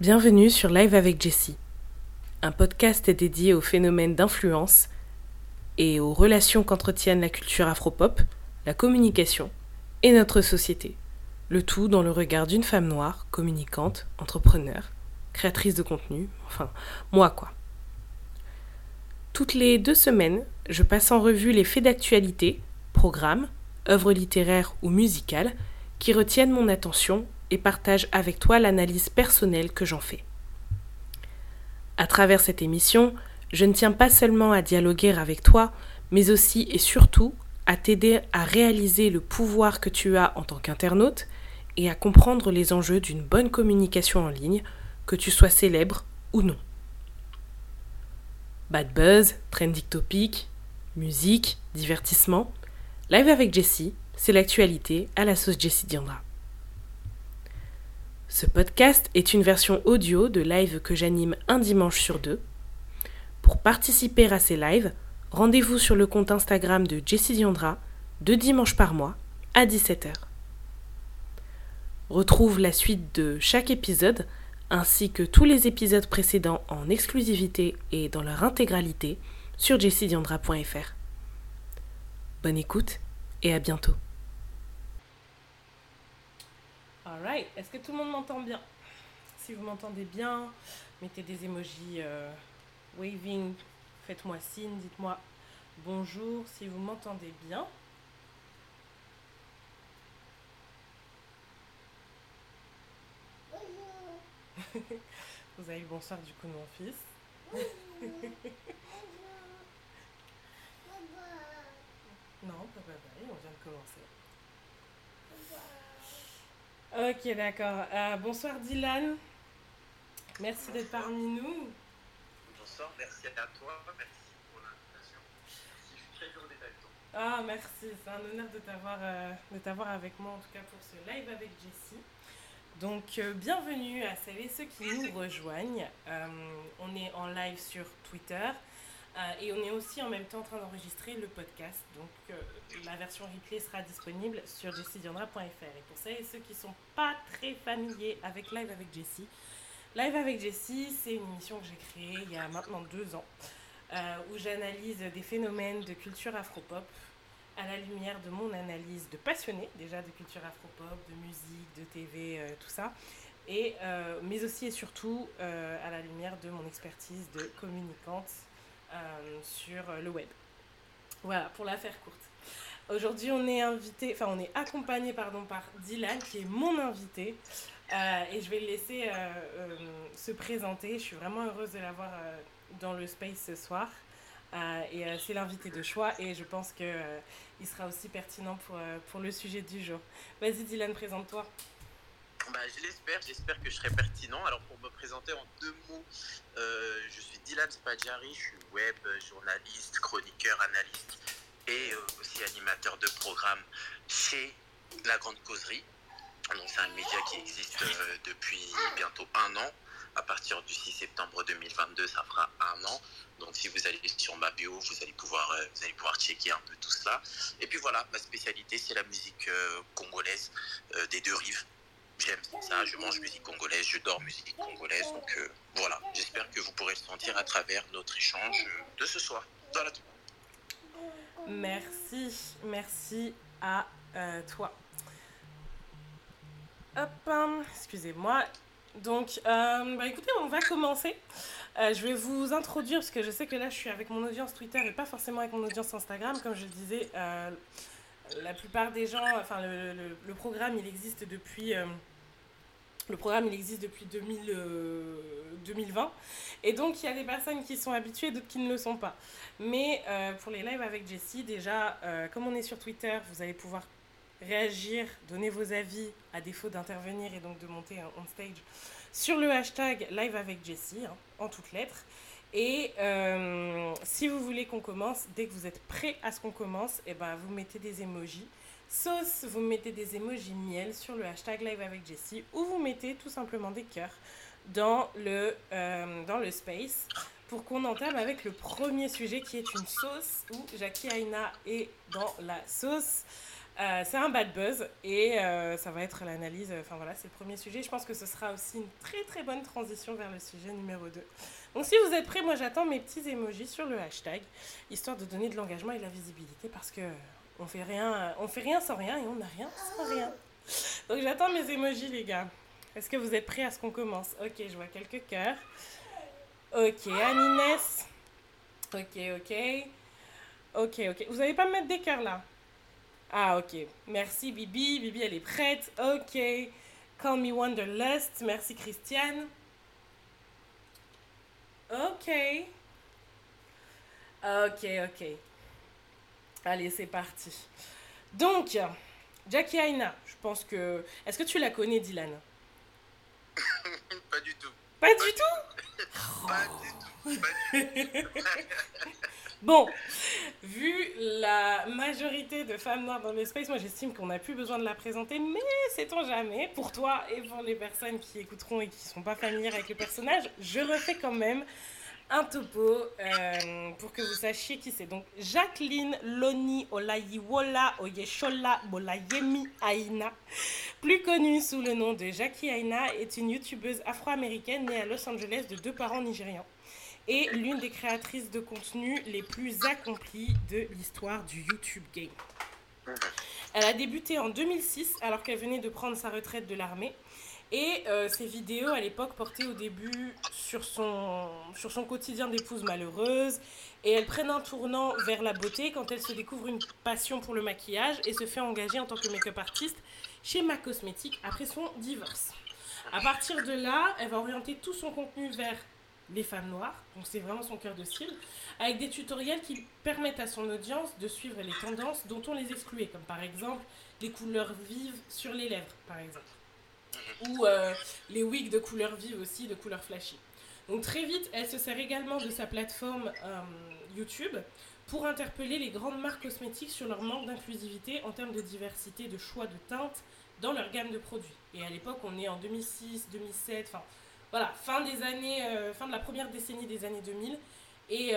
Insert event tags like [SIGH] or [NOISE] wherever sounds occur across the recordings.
Bienvenue sur Live avec Jessie, un podcast dédié aux phénomènes d'influence et aux relations qu'entretiennent la culture afropop, la communication et notre société. Le tout dans le regard d'une femme noire, communicante, entrepreneur, créatrice de contenu, enfin, moi quoi. Toutes les deux semaines, je passe en revue les faits d'actualité, programmes, œuvres littéraires ou musicales qui retiennent mon attention et partage avec toi l'analyse personnelle que j'en fais. À travers cette émission, je ne tiens pas seulement à dialoguer avec toi, mais aussi et surtout à t'aider à réaliser le pouvoir que tu as en tant qu'internaute et à comprendre les enjeux d'une bonne communication en ligne, que tu sois célèbre ou non. Bad buzz, trending topic, musique, divertissement, live avec Jessie, c'est l'actualité à la sauce Jessie Diandra. Ce podcast est une version audio de live que j'anime un dimanche sur deux. Pour participer à ces lives, rendez-vous sur le compte Instagram de Jessie Diandra deux dimanches par mois à 17h. Retrouve la suite de chaque épisode ainsi que tous les épisodes précédents en exclusivité et dans leur intégralité sur jessidiandra.fr. Bonne écoute et à bientôt. Alright, est-ce que tout le monde m'entend bien? Si vous m'entendez bien, mettez des emojis euh, waving, faites-moi signe, dites-moi bonjour si vous m'entendez bien. [LAUGHS] vous avez le bonsoir du coup de mon fils. [LAUGHS] non, pas bye bye, on vient de commencer. Ok, d'accord. Euh, bonsoir Dylan. Merci d'être parmi nous. Bonsoir, merci à toi, merci pour l'invitation. Je suis très heureux d'être avec toi. Ah, merci, c'est un honneur de t'avoir, euh, de t'avoir avec moi, en tout cas pour ce live avec Jessie. Donc, euh, bienvenue à celles et ceux qui nous rejoignent. On est en live sur Twitter euh, et on est aussi en même temps en train d'enregistrer le podcast. Donc, euh, la version replay sera disponible sur jessiediandra.fr. Et pour celles et ceux qui ne sont pas très familiers avec Live avec Jessie, Live avec Jessie, c'est une émission que j'ai créée il y a maintenant deux ans, euh, où j'analyse des phénomènes de culture afropop à la lumière de mon analyse de passionné déjà de culture afropop, de musique, de TV, tout ça, et, mais aussi et surtout à la lumière de mon expertise de communicante sur euh, le web. Voilà, pour la faire courte. Aujourd'hui, on est invité, enfin, on est accompagné pardon, par Dylan, qui est mon invité. Euh, et je vais le laisser euh, se présenter. Je suis vraiment heureuse de l'avoir dans le space ce soir. Et c'est l'invité de choix et je pense qu'il il sera aussi pertinent pour, pour le sujet du jour. Vas-y Dylan, présente-toi. Bah, je l'espère, j'espère que je serai pertinent. Alors pour me présenter en deux mots, euh, je suis Dylan Spadjari, je suis web journaliste, chroniqueur, analyste et euh, aussi animateur de programme chez La Grande Causerie. Donc c'est un média qui existe euh, depuis bientôt un an. À partir du 6 septembre 2022, ça fera un an. Donc si vous allez sur ma bio, vous allez pouvoir, vous allez pouvoir checker un peu tout cela. Et puis voilà, ma spécialité, c'est la musique congolaise des deux rives. J'aime ça, je mange musique congolaise, je dors musique congolaise. Donc euh, voilà, j'espère que vous pourrez le sentir à travers notre échange de ce soir. Voilà. Merci, merci à euh, toi. Hop, hein, excusez-moi. Donc, euh, bah écoutez, on va commencer. Je vais vous introduire parce que je sais que là, je suis avec mon audience Twitter et pas forcément avec mon audience Instagram. Comme je le disais, la plupart des gens, enfin, le programme, il existe depuis. Le programme, il existe depuis 2000, euh, 2020. Et donc, il y a des personnes qui sont habituées, d'autres qui ne le sont pas. Mais euh, pour les lives avec Jessie, déjà, euh, comme on est sur Twitter, vous allez pouvoir réagir, donner vos avis, à défaut d'intervenir et donc de monter on stage sur le hashtag live avec Jessie, hein, en toutes lettres. Et si vous voulez qu'on commence, dès que vous êtes prêt à ce qu'on commence, et ben, vous mettez des emojis. Sauce, vous mettez des emojis miel sur le hashtag live avec Jessie ou vous mettez tout simplement des cœurs dans le, euh, dans le space pour qu'on entame avec le premier sujet qui est une sauce où Jackie Aina est dans la sauce. Euh, c'est un bad buzz et euh, ça va être l'analyse. Enfin voilà, c'est le premier sujet. Je pense que ce sera aussi une très très bonne transition vers le sujet numéro 2. Donc si vous êtes prêts, moi j'attends mes petits emojis sur le hashtag, histoire de donner de l'engagement et de la visibilité parce que on fait rien, on fait rien sans rien et on n'a rien sans rien. Donc j'attends mes emojis les gars. Est-ce que vous êtes prêts à ce qu'on commence? Ok, je vois quelques cœurs. Ok, Aninès. Ok, ok. Ok, ok. Vous n'allez pas me mettre des cœurs là? Ah, ok. Merci Bibi. Bibi, elle est prête. Ok. Call me Wanderlust. Merci Christiane. Ok. Ok, ok. Allez, c'est parti. Donc, Jackie Aina, je pense que... Est-ce que tu la connais, Dylan? [LAUGHS] Pas du tout. Pas du tout? Pas du tout. Pas du tout. Bon, vu la majorité de femmes noires dans l'espace, moi j'estime qu'on n'a plus besoin de la présenter, mais sait-on jamais, pour toi et pour les personnes qui écouteront et qui ne sont pas familières avec le personnage, je refais quand même un topo euh, pour que vous sachiez qui c'est. Donc Jacqueline Loni Olayiwola Oyeshola Bolayemi Aina, plus connue sous le nom de Jackie Aina, est une youtubeuse afro-américaine née à Los Angeles de deux parents nigérians et l'une des créatrices de contenu les plus accomplies de l'histoire du YouTube game. Elle a débuté en 2006 alors qu'elle venait de prendre sa retraite de l'armée. Et euh, ses vidéos à l'époque portaient au début sur son, sur son quotidien d'épouse malheureuse. Et elles prennent un tournant vers la beauté quand elle se découvre une passion pour le maquillage et se fait engager en tant que make-up artiste chez MAC Cosmetics après son divorce. À partir de là, elle va orienter tout son contenu vers les femmes noires, donc c'est vraiment son cœur de cible, avec des tutoriels qui permettent à son audience de suivre les tendances dont on les excluait, comme par exemple les couleurs vives sur les lèvres, par exemple, ou euh, les wigs de couleurs vives aussi, de couleurs flashy. Donc très vite, elle se sert également de sa plateforme euh, YouTube pour interpeller les grandes marques cosmétiques sur leur manque d'inclusivité en termes de diversité de choix de teintes dans leur gamme de produits. Et à l'époque, on est en 2006, 2007, enfin voilà, fin des années, euh, fin de la première décennie des années 2000. Et,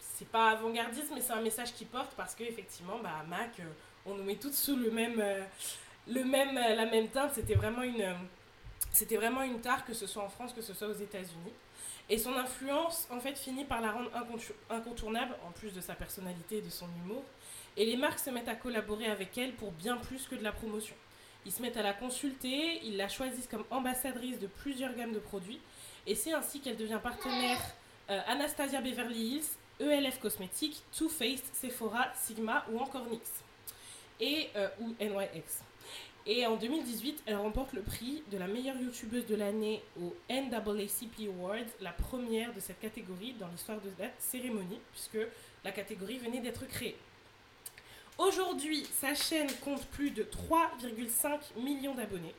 c'est pas avant-gardiste, mais c'est un message qui porte parce qu'effectivement, bah, à Mac, on nous met toutes sous le même, le même, euh, la même teinte. C'était vraiment, une, euh, vraiment une tare, que ce soit en France, que ce soit aux États-Unis. Et son influence, en fait, finit par la rendre incontour- incontournable, en plus de sa personnalité et de son humour. Et les marques se mettent à collaborer avec elle pour bien plus que de la promotion. Ils se mettent à la consulter, ils la choisissent comme ambassadrice de plusieurs gammes de produits. Et c'est ainsi qu'elle devient partenaire euh, Anastasia Beverly Hills, ELF Cosmetics, Too Faced, Sephora, Sigma ou encore NYX. Et, ou NYX. Et en 2018, elle remporte le prix de la meilleure youtubeuse de l'année au NAACP Awards, la première de cette catégorie dans l'histoire de la cérémonie, puisque la catégorie venait d'être créée. Aujourd'hui, sa chaîne compte plus de 3,5 millions d'abonnés.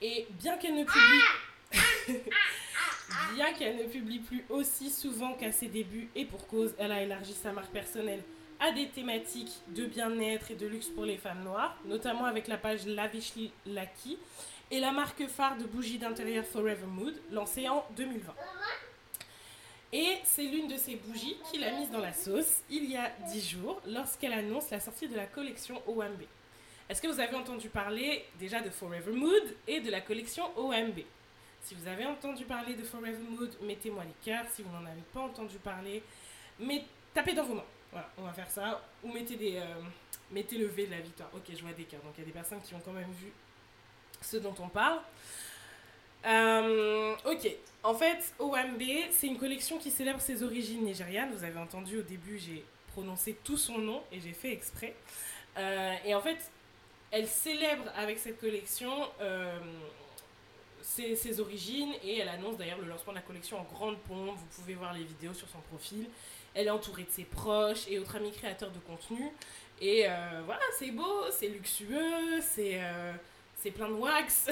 Et bien qu'elle ne publie... [LAUGHS] bien qu'elle ne publie plus aussi souvent qu'à ses débuts, et pour cause, elle a élargi sa marque personnelle à des thématiques de bien-être et de luxe pour les femmes noires, notamment avec la page Lavishly Lucky et la marque phare de bougies d'intérieur Forever Mood, lancée en 2020. Et c'est l'une de ces bougies qu'il a mise dans la sauce il y a 10 jours lorsqu'elle annonce la sortie de la collection OMB. Est-ce que vous avez entendu parler déjà de Forever Mood et de la collection OMB Si vous avez entendu parler de Forever Mood, mettez-moi les cœurs. Si vous n'en avez pas entendu parler, mais tapez dans vos mains. Voilà, on va faire ça. Ou euh, mettez le V de la victoire. Ok, je vois des cœurs. Donc il y a des personnes qui ont quand même vu ce dont on parle. Euh, ok, en fait, OMB, c'est une collection qui célèbre ses origines nigérianes. Vous avez entendu au début, j'ai prononcé tout son nom et j'ai fait exprès. Euh, et en fait, elle célèbre avec cette collection ses origines et elle annonce d'ailleurs le lancement de la collection en grande pompe. Vous pouvez voir les vidéos sur son profil. Elle est entourée de ses proches et autres amis créateurs de contenu. Et euh, voilà, c'est beau, c'est luxueux, c'est euh, plein de wax.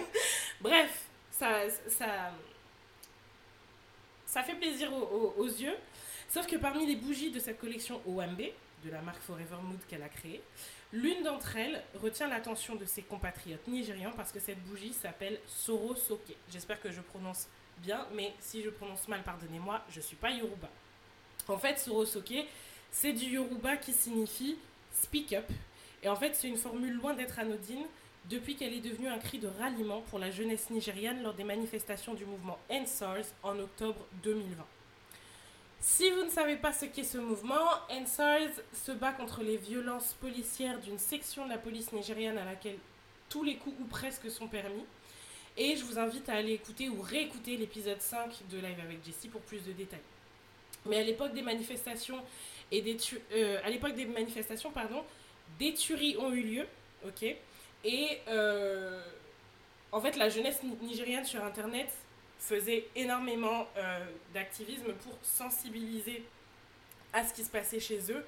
[LAUGHS] Bref, ça, ça, ça fait plaisir aux, aux- yeux. Sauf que parmi les bougies de cette collection OMB, de la marque Forever Mood qu'elle a créée, l'une d'entre elles retient l'attention de ses compatriotes nigérians parce que cette bougie s'appelle Soro Soke. J'espère que je prononce bien, mais si je prononce mal, pardonnez-moi, je suis pas Yoruba. En fait, Soro Soke, c'est du Yoruba qui signifie speak up Et en fait, c'est une formule loin d'être anodine depuis qu'elle est devenue un cri de ralliement pour la jeunesse nigériane lors des manifestations du mouvement NSARS en octobre 2020. Si vous ne savez pas ce qu'est ce mouvement, NSARS se bat contre les violences policières d'une section de la police nigériane à laquelle tous les coups ou presque sont permis. Et je vous invite à aller écouter ou réécouter l'épisode 5 de Live avec Jessie pour plus de détails. Mais à l'époque des manifestations des euh, pardon, des tueries ont eu lieu. Et euh, en fait, la jeunesse nigériane sur Internet faisait énormément euh, d'activisme pour sensibiliser à ce qui se passait chez eux.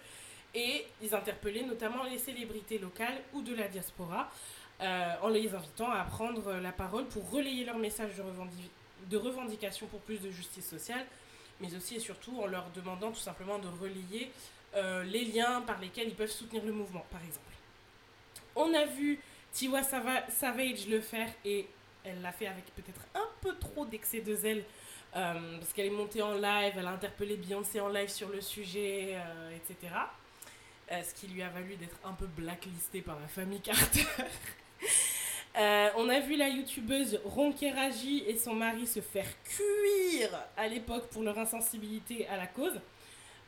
Et ils interpellaient notamment les célébrités locales ou de la diaspora en les invitant à prendre la parole pour relayer leur message de revendication pour plus de justice sociale, mais aussi et surtout en leur demandant tout simplement de relayer euh, les liens par lesquels ils peuvent soutenir le mouvement, par exemple. On a vu Tiwa Savage le faire et elle l'a fait avec peut-être un peu trop d'excès de zèle euh, parce qu'elle est montée en live, elle a interpellé Beyoncé en live sur le sujet, etc. ce qui lui a valu d'être un peu blacklistée par la famille Carter. [LAUGHS] Euh, on a vu la youtubeuse Raji et son mari se faire cuire à l'époque pour leur insensibilité à la cause.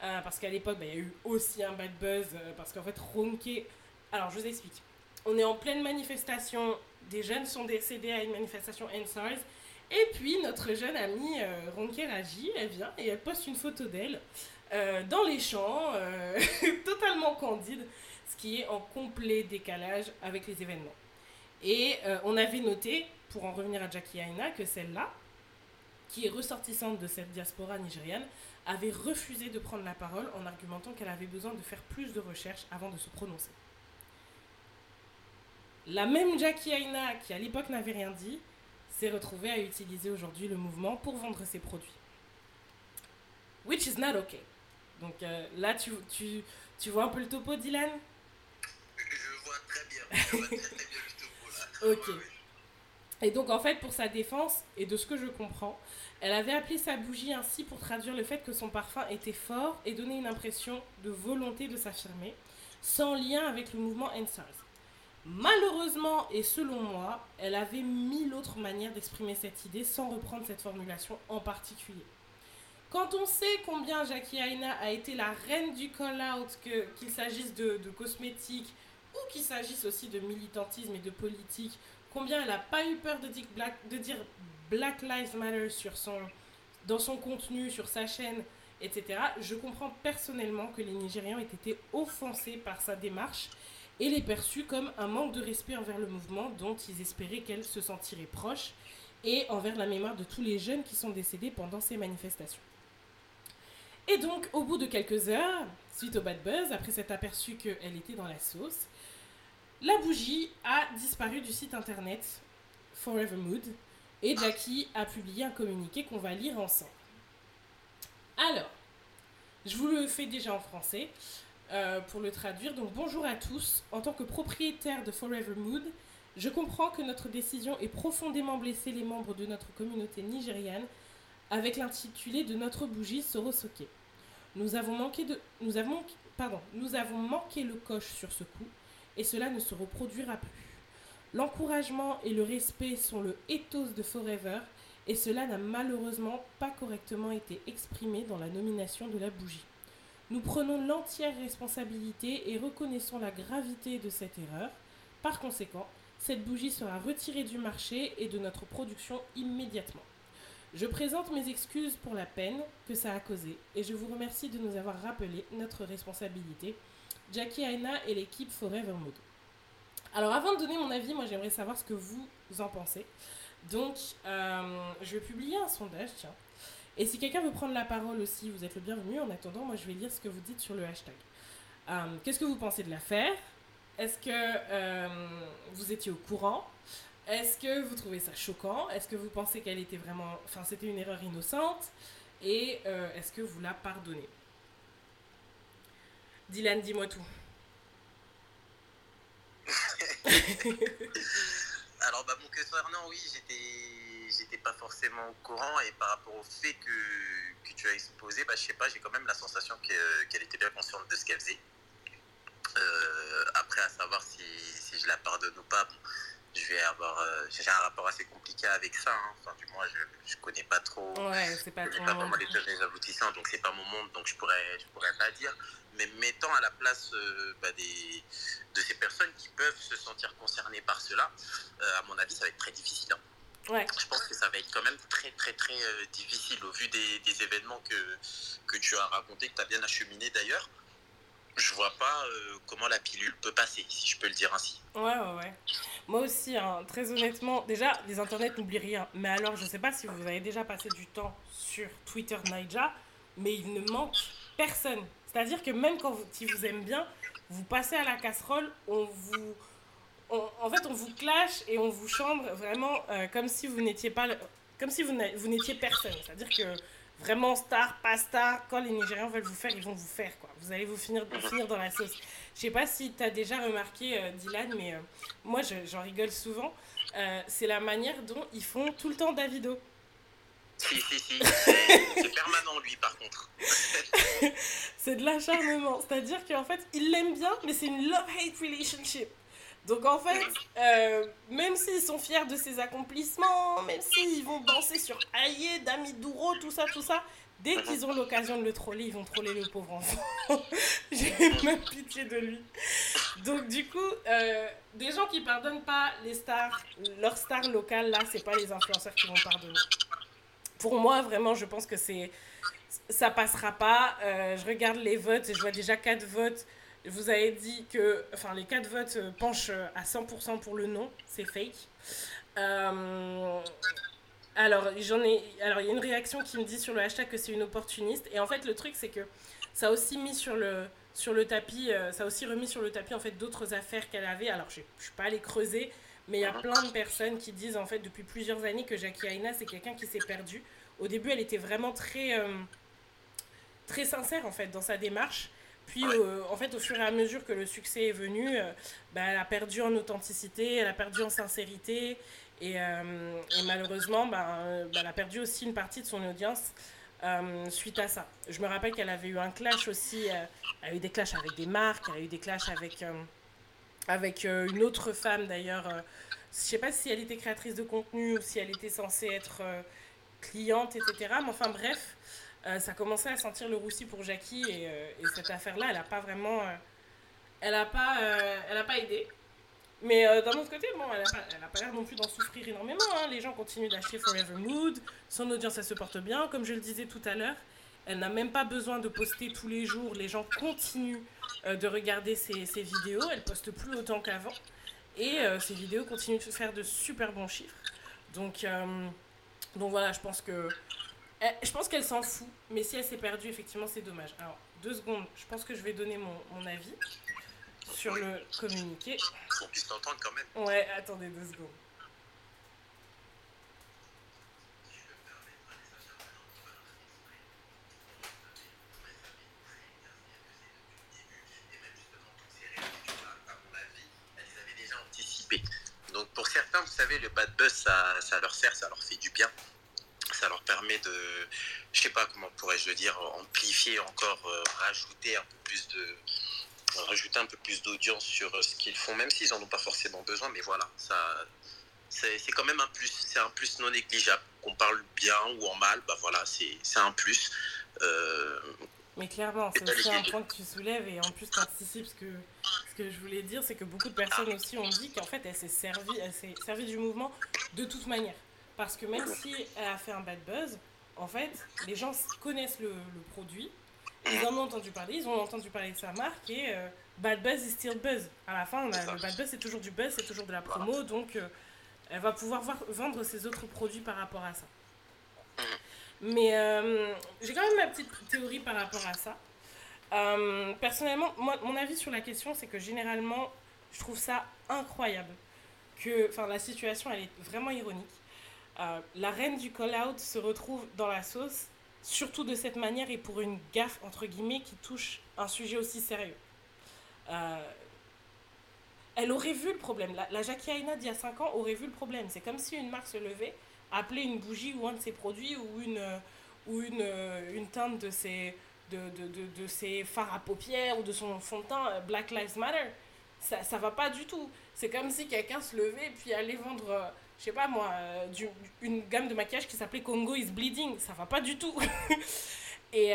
Euh, parce qu'à l'époque, bah, il y a eu aussi un bad buzz. Euh, parce qu'en fait, Ronke. Alors, je vous explique. On est en pleine manifestation. Des jeunes sont décédés à une manifestation NSARS. Et puis, notre jeune amie Ronke Raji, elle vient et elle poste une photo d'elle dans les champs, [LAUGHS] totalement candide, ce qui est en complet décalage avec les événements. Et euh, on avait noté, pour en revenir à Jackie Aina, que celle-là, qui est ressortissante de cette diaspora nigériane, avait refusé de prendre la parole en argumentant qu'elle avait besoin de faire plus de recherches avant de se prononcer. La même Jackie Aina, qui à l'époque n'avait rien dit, s'est retrouvée à utiliser aujourd'hui le mouvement pour vendre ses produits. Which is not okay. Donc euh, là, tu, tu, tu vois un peu le topo, Dylan? Je vois très bien. Je vois très, très bien. Ok. Et donc en fait, pour sa défense, et de ce que je comprends, elle avait appelé sa bougie ainsi pour traduire le fait que son parfum était fort et donner une impression de volonté de s'affirmer, sans lien avec le mouvement NSARS. Malheureusement, et selon moi, elle avait mille autres manières d'exprimer cette idée sans reprendre cette formulation en particulier. Quand on sait combien Jackie Aina a été la reine du call-out, qu'il s'agisse de, de cosmétiques, qu'il s'agisse aussi de militantisme et de politique, combien elle n'a pas eu peur de dire, Black, Lives Matter sur son, dans son contenu, sur sa chaîne, etc. Je comprends personnellement que les Nigérians aient été offensés par sa démarche et les perçus comme un manque de respect envers le mouvement dont ils espéraient qu'elle se sentirait proche et envers la mémoire de tous les jeunes qui sont décédés pendant ces manifestations. Et donc, au bout de quelques heures, suite au bad buzz, après s'être aperçu qu'elle était dans la sauce, la bougie a disparu du site internet Forever Mood et Jackie a publié un communiqué qu'on va lire ensemble. Alors, je vous le fais déjà en français euh, pour le traduire. Donc, bonjour à tous. En tant que propriétaire de Forever Mood, je comprends que notre décision ait profondément blessé les membres de notre communauté nigériane avec l'intitulé de notre bougie Sorosoke. Nous avons manqué nous avons manqué le coche sur ce coup et cela ne se reproduira plus. L'encouragement et le respect sont le ethos de Forever et cela n'a malheureusement pas correctement été exprimé dans la nomination de la bougie. Nous prenons l'entière responsabilité et reconnaissons la gravité de cette erreur. Par conséquent, cette bougie sera retirée du marché et de notre production immédiatement. Je présente mes excuses pour la peine que ça a causée et je vous remercie de nous avoir rappelé notre responsabilité Jackie Aina et l'équipe Forever Mood. Alors avant de donner mon avis, moi j'aimerais savoir ce que vous en pensez. Donc euh, je vais publier un sondage, tiens. Et si quelqu'un veut prendre la parole aussi, vous êtes le bienvenu. En attendant, moi je vais lire ce que vous dites sur le hashtag. Euh, qu'est-ce que vous pensez de l'affaire? Est-ce que euh, vous étiez au courant? Est-ce que vous trouvez ça choquant? Est-ce que vous pensez qu'elle était vraiment... Enfin, c'était une erreur innocente? Et est-ce que vous la pardonnez? Dylan, dis-moi tout. [LAUGHS] Alors, bah, mon concernant, oui, j'étais, j'étais pas forcément au courant et par rapport au fait que, que tu as exposé, bah, je sais pas, j'ai quand même la sensation qu'elle était bien consciente de ce qu'elle faisait. Euh, après, à savoir si, si, je la pardonne ou pas, je vais avoir. Euh, j'ai un rapport assez compliqué avec ça. Hein. Enfin, du moins, je, je connais pas trop. Ouais, c'est pas Je pas vraiment les tenants aboutissants, donc c'est pas mon monde, donc je pourrais, je pourrais pas dire. Mais mettant à la place euh, bah, des, de ces personnes qui peuvent se sentir concernées par cela, à mon avis, ça va être très difficile. Hein. Ouais. Je pense que ça va être quand même très très très difficile au vu des, des, événements que, que tu as racontés, que tu as bien acheminé d'ailleurs je vois pas euh, comment la pilule peut passer, si je peux le dire ainsi. Ouais, ouais, ouais. Moi aussi, hein, très honnêtement, déjà, les internets n'oublient rien. Mais alors, je sais pas si vous avez déjà passé du temps sur Twitter Naija, mais il ne manque personne. C'est-à-dire que même quand vous, si vous aime bien, vous passez à la casserole, on vous... en fait, on vous clash et on vous chambre vraiment euh, comme si vous n'étiez pas... Comme si vous n'étiez personne. C'est-à-dire que vraiment star, pas star, quand les Nigérians veulent vous faire, ils vont vous faire. Quoi. Vous allez vous finir, finir dans la sauce. Je sais pas si tu as déjà remarqué, euh, Dylan, mais euh, moi, j'en rigole souvent. Euh, c'est la manière dont ils font tout le temps Davido. Si, si, si. [LAUGHS] C'est permanent, lui, par contre. [LAUGHS] c'est de l'acharnement. C'est-à-dire qu'en fait, il l'aime bien, mais c'est une love-hate relationship. Donc en fait, euh, même s'ils sont fiers de ses accomplissements, même s'ils vont danser sur Aïe, Damidouro, tout ça, tout ça, dès qu'ils ont l'occasion de le troller, ils vont troller le pauvre enfant. [LAUGHS] J'ai même pitié de lui. Donc du coup, euh, des gens qui pardonnent pas les stars, leurs stars locales, là, c'est pas les influenceurs qui vont pardonner. Pour moi, vraiment, je pense que c'est ça passera pas. Euh, je regarde les votes je vois déjà quatre votes vous avez dit que enfin, les quatre votes euh, penchent euh, à 100% pour le non, c'est fake. Euh, alors, j'en ai, alors, il y a une réaction qui me dit sur le hashtag que c'est une opportuniste. Et en fait, le truc, c'est que ça a aussi mis sur le, sur le tapis, ça a aussi remis sur le tapis en fait d'autres affaires qu'elle avait. Alors, je ne suis pas allée creuser, mais il y a plein de personnes qui disent en fait depuis plusieurs années que Jackie Aina, c'est quelqu'un qui s'est perdu. Au début, elle était vraiment très, très sincère en fait dans sa démarche. Puis, euh, en fait, au fur et à mesure que le succès est venu, euh, bah, elle a perdu en authenticité, elle a perdu en sincérité. Et, euh, malheureusement, bah, bah, elle a perdu aussi une partie de son audience suite à ça. Je me rappelle qu'elle avait eu un clash aussi. elle a eu des clashs avec des marques, elle a eu des clashs avec, avec une autre femme d'ailleurs. je sais pas si elle était créatrice de contenu ou si elle était censée être cliente, etc. Mais enfin, bref. Euh, ça commençait à sentir le roussi pour Jackie et, euh, et cette affaire-là, elle n'a pas vraiment. Euh, elle n'a pas, elle pas aidé. Mais d'un autre côté, bon, elle n'a pas, l'air non plus d'en souffrir énormément. Hein. Les gens continuent d'acheter Forever Mood. Son audience, elle se porte bien. Comme je le disais tout à l'heure, elle n'a même pas besoin de poster tous les jours. Les gens continuent de regarder ses, vidéos. Elle poste plus autant qu'avant. Et ses vidéos continuent de faire de super bons chiffres. Donc, donc voilà, je pense que eh, je pense qu'elle s'en fout, mais si elle s'est perdue, effectivement, c'est dommage. Alors, deux secondes, je pense que je vais donner mon, mon avis sur le communiqué. Qu'on puisse t'entendre quand même. Ouais, attendez deux secondes. Donc pour certains, vous savez, le bad buzz, ça, ça leur sert, ça leur fait du bien ça leur permet de, je sais pas comment pourrais-je le dire, amplifier encore, euh, rajouter un peu plus de, rajouter un peu plus d'audience sur euh, ce qu'ils font, même s'ils en ont pas forcément besoin, mais voilà, ça, c'est quand même un plus, c'est un plus non négligeable. Qu'on parle bien ou en mal, bah voilà, c'est un plus. Euh, mais clairement, c'est aussi un point que tu soulèves et en plus tu anticipes ce que, ce que je voulais dire, c'est que beaucoup de personnes aussi ont dit qu'en fait elle s'est servie, elle s'est servie du mouvement de toute manière. Parce que même si elle a fait un bad buzz, en fait, les gens connaissent le, produit, ils en ont entendu parler, ils ont entendu parler de sa marque et euh, bad buzz is still buzz. À la fin, le bad buzz c'est toujours du buzz, c'est toujours de la promo, donc euh, elle va pouvoir vendre ses autres produits par rapport à ça. Mais euh, j'ai quand même ma petite théorie par rapport à ça. personnellement, moi, mon avis sur la question, c'est que généralement, je trouve ça incroyable. Que, enfin, la situation, elle est vraiment ironique euh, la reine du call-out se retrouve dans la sauce, surtout de cette manière et pour une gaffe, entre guillemets, qui touche un sujet aussi sérieux. Euh, elle aurait vu le problème. La, Jackie Aina d'il y a 5 ans aurait vu le problème. C'est comme si une marque se levait, appelait une bougie ou un de ses produits ou une, ou une, une teinte de ses, de, de, de, ses fards à paupières ou de son fond de teint Black Lives Matter. Ça, ça va pas du tout. C'est comme si quelqu'un se levait et puis allait vendre je sais pas moi, du, une gamme de maquillage qui s'appelait Congo is Bleeding. Ça va pas du tout. [LAUGHS] et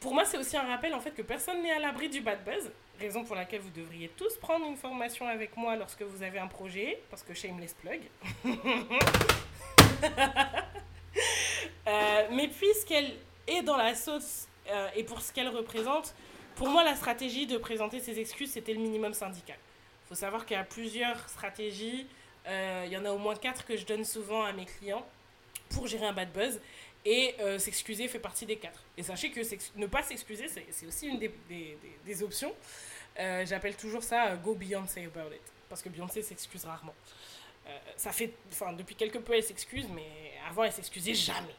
pour moi, c'est aussi un rappel en fait que personne n'est à l'abri du bad buzz, raison pour laquelle vous devriez tous prendre une formation avec moi lorsque vous avez un projet, parce que shameless plug. [LAUGHS] euh, mais puisqu'elle est dans la sauce euh, et pour ce qu'elle représente, pour moi, la stratégie de présenter ses excuses, c'était le minimum syndical. Il faut savoir qu'il y a plusieurs stratégies. Euh, il y en a au moins quatre que je donne souvent à mes clients pour gérer un bad buzz. Et euh, s'excuser fait partie des quatre. Et sachez que ne pas s'excuser, c'est aussi une des, des, des options. Euh, j'appelle toujours ça euh, Go Beyoncé about it. Parce que Beyoncé s'excuse rarement. ça fait, enfin, depuis quelque peu, elle s'excuse, mais avant, elle s'excusait jamais.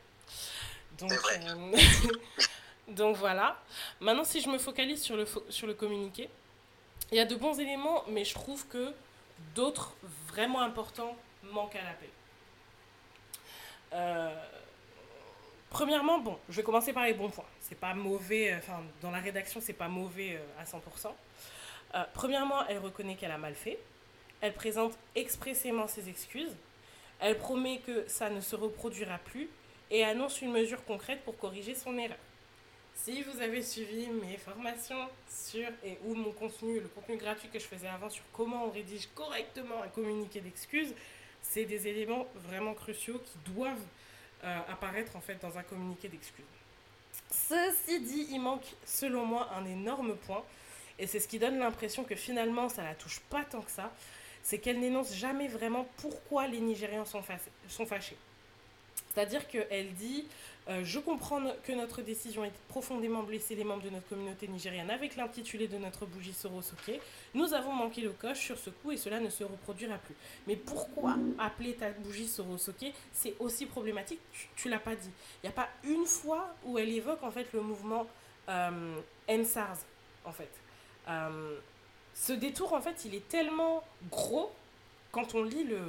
Donc, [LAUGHS] donc voilà. Maintenant, si je me focalise sur le, sur le communiqué, il y a de bons éléments, mais je trouve que d'autres vraiment importants manquent à l'appel. Euh, Premièrement, bon, je vais commencer par les bons points. C'est pas mauvais, euh, enfin, dans la rédaction, c'est pas mauvais euh, à 100%. Euh, premièrement, elle reconnaît qu'elle a mal fait. Elle présente expressément ses excuses. Elle promet que ça ne se reproduira plus et annonce une mesure concrète pour corriger son erreur. Si vous avez suivi mes formations sur et ou mon contenu, le contenu gratuit que je faisais avant sur comment on rédige correctement un communiqué d'excuses, c'est des éléments vraiment cruciaux qui doivent euh, apparaître en fait dans un communiqué d'excuses. Ceci dit, il manque selon moi un énorme point, et c'est ce qui donne l'impression que finalement ça la touche pas tant que ça, c'est qu'elle n'énonce jamais vraiment pourquoi les Nigérians sont, sont fâchés. C'est-à-dire qu'elle dit euh, Je comprends que notre décision ait profondément blessé les membres de notre communauté nigérienne avec l'intitulé de notre bougie Sorosoke. Nous avons manqué le coche sur ce coup et cela ne se reproduira plus. Mais pourquoi appeler ta bougie Sorosoke C'est aussi problématique, tu, ne l'as pas dit. Il n'y a pas une fois où elle évoque en fait le mouvement euh, NSARS, en fait. Euh, ce détour, en fait, il est tellement gros quand on lit le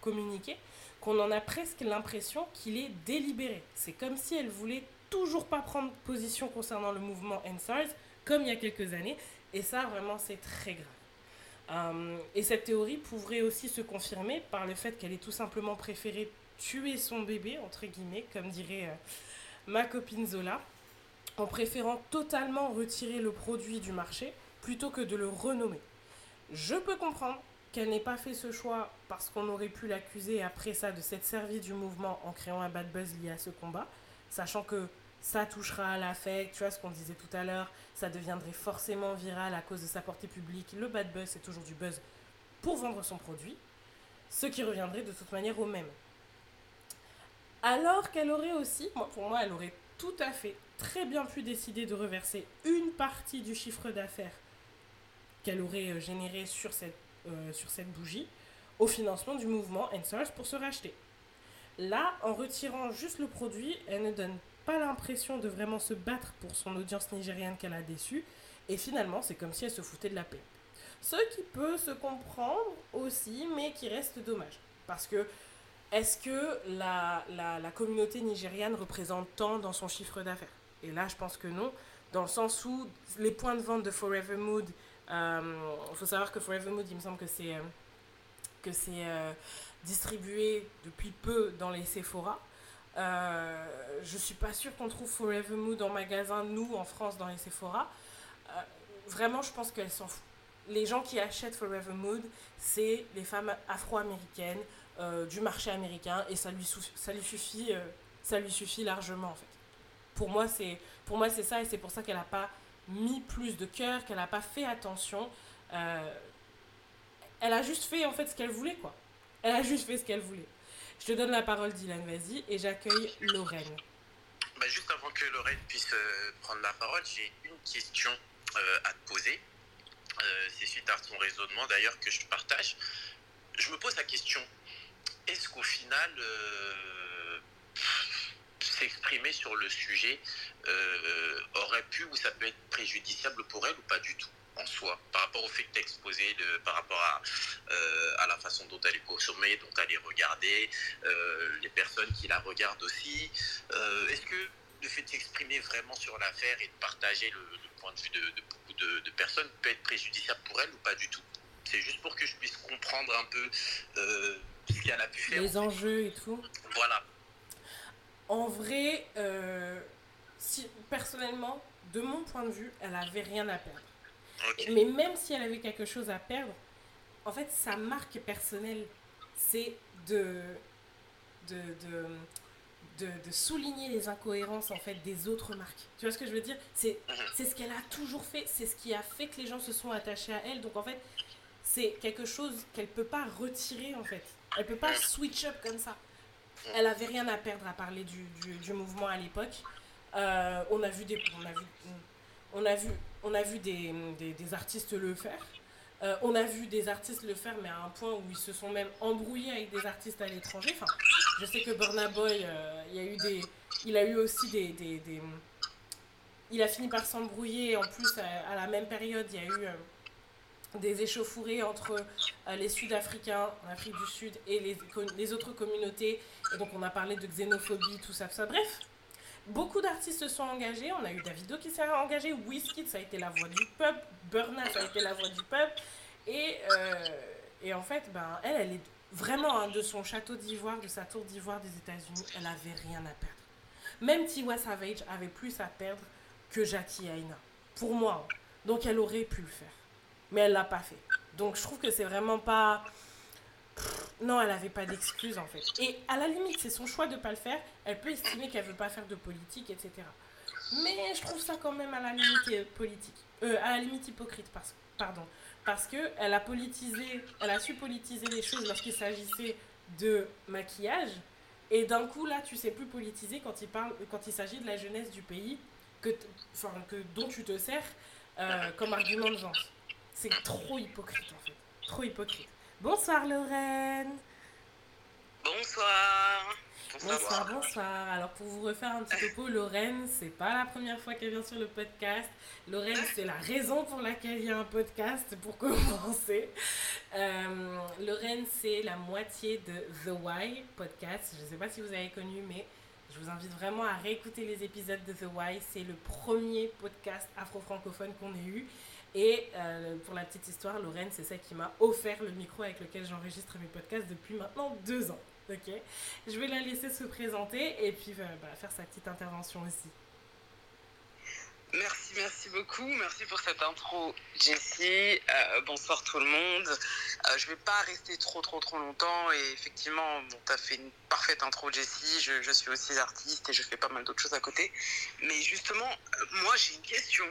communiqué qu'on en a presque l'impression qu'il est délibéré. C'est comme si elle voulait toujours pas prendre position concernant le mouvement NSARS, comme il y a quelques années, et ça vraiment c'est très grave. Euh, et cette théorie pourrait aussi se confirmer par le fait qu'elle ait tout simplement préféré tuer son bébé, entre guillemets, comme dirait euh, ma copine Zola, en préférant totalement retirer le produit du marché plutôt que de le renommer. Je peux comprendre qu'elle n'ait pas fait ce choix parce qu'on aurait pu l'accuser après ça de s'être servi du mouvement en créant un bad buzz lié à ce combat, sachant que ça touchera à l'affect, tu vois ce qu'on disait tout à l'heure, ça deviendrait forcément viral à cause de sa portée publique. Le bad buzz, c'est toujours du buzz pour vendre son produit, ce qui reviendrait de toute manière au même. Alors qu'elle aurait aussi, pour moi, elle aurait tout à fait très bien pu décider de reverser une partie du chiffre d'affaires qu'elle aurait euh, généré sur cette euh, sur cette bougie au financement du mouvement NSARS pour se racheter. Là, en retirant juste le produit, elle ne donne pas l'impression de vraiment se battre pour son audience nigérienne qu'elle a déçue, et finalement, c'est comme si elle se foutait de la paix. Ce qui peut se comprendre aussi, mais qui reste dommage. Parce que, est-ce que la, la, la communauté nigériane représente tant dans son chiffre d'affaires? Et là, je pense que non, dans le sens où les points de vente de Forever Mood il euh, faut savoir que Forever Mood, il me semble que c'est euh, que c'est euh, distribué depuis peu dans les Sephora. Euh, je suis pas sûre qu'on trouve Forever Mood en magasin, nous, en France, dans les Sephora. vraiment, je pense qu'elle s'en fout. Les gens qui achètent Forever Mood, c'est les femmes afro-américaines du marché américain et ça lui, ça lui, suffit, ça lui suffit largement, en fait. Pour moi, c'est ça et c'est pour ça qu'elle n'a pas mis plus de cœur, qu'elle n'a pas fait attention. Euh, elle a juste fait en fait ce qu'elle voulait, quoi. Elle a juste fait ce qu'elle voulait. Je te donne la parole, Dylan, vas-y, et j'accueille Lorraine. Bah, juste avant que Lorraine puisse euh, prendre la parole, j'ai une question euh, à te poser. C'est suite à son raisonnement d'ailleurs que je partage. Je me pose la question, est-ce qu'au final, s'exprimer sur le sujet euh, aurait pu ou ça peut être préjudiciable pour elle ou pas du tout en soi, par rapport au fait que tu exposé, de, par rapport à, euh, à la façon dont elle est consommée, dont elle est regardée, euh, les personnes qui la regardent aussi. Est-ce que le fait de s'exprimer vraiment sur l'affaire et de partager le, point de vue de, beaucoup de, personnes peut être préjudiciable pour elle ou pas du tout? C'est juste pour que je puisse comprendre un peu ce qu'elle a pu faire. Les enjeux et tout. Voilà. En vrai, euh, si, personnellement, de mon point de vue, elle avait rien à perdre. Mais même si elle avait quelque chose à perdre, en fait, sa marque personnelle, c'est de, de, de, de, souligner les incohérences en fait des autres marques. Tu vois ce que je veux dire? C'est ce qu'elle a toujours fait, c'est ce qui a fait que les gens se sont attachés à elle. Donc en fait, c'est quelque chose qu'elle peut pas retirer en fait. Elle peut pas switch up comme ça. Elle avait rien à perdre à parler du, du, mouvement à l'époque. Euh, on a vu des on a vu on a vu on a vu des, des, artistes le faire. Euh, on a vu des artistes le faire, mais à un point où ils se sont même embrouillés avec des artistes à l'étranger. Enfin, je sais que Burna Boy, euh, il, a eu aussi des, des, il a fini par s'embrouiller. En plus, à, la même période, il y a eu des échauffourées entre les Sud-Africains en Afrique du Sud et les, autres communautés. Et donc, on a parlé de xénophobie, tout ça. Bref, Beaucoup d'artistes se sont engagés. On a eu Davido qui s'est engagé, Wizkid, ça a été la voix du peuple, Burna, ça a été la voix du peuple. Et, euh, en fait, ben, elle, elle est vraiment de son château d'ivoire, de sa tour d'ivoire des États-Unis, elle avait rien à perdre. Même Tiwa Savage avait plus à perdre que Jackie Aina. Pour moi. Hein. Donc elle aurait pu le faire. Mais elle l'a pas fait. Donc je trouve que c'est vraiment pas non, elle n'avait pas d'excuses en fait. Et à la limite, c'est son choix de ne pas le faire. Elle peut estimer qu'elle veut pas faire de politique, etc. Mais je trouve ça quand même à la limite politique. Euh, à la limite hypocrite, parce, pardon. Parce qu'elle a politisé, elle a su politiser les choses lorsqu'il s'agissait de maquillage. Et d'un coup, là, tu sais plus politiser quand il, parle, il s'agit de la jeunesse du pays que, enfin, que, dont tu te sers euh, comme argument de genre. C'est trop hypocrite en fait. Trop hypocrite. Bonsoir Lorraine. Bonsoir. Bonsoir, bonsoir. Alors pour vous refaire un petit topo, Lorraine, c'est pas la première fois qu'elle vient sur le podcast. Lorraine, c'est la raison pour laquelle il y a un podcast, pour [LAUGHS] commencer. Euh, Lorraine, c'est la moitié de The Why podcast. Je ne sais pas si vous avez connu, mais je vous invite vraiment à réécouter les épisodes de The Why. C'est le premier podcast afro-francophone qu'on ait eu. Et euh, pour la petite histoire, Lorraine, c'est celle qui m'a offert le micro avec lequel j'enregistre mes podcasts depuis maintenant deux ans. Ok? Je vais la laisser se présenter et puis euh, bah, faire sa petite intervention aussi. Merci, merci beaucoup. Merci pour cette intro, Jessie. Euh, bonsoir tout le monde. je ne vais pas rester trop, trop, trop longtemps. Et effectivement, tu as fait une parfaite intro, Jessie. Je, suis aussi artiste et je fais pas mal d'autres choses à côté. Mais justement, moi, j'ai une question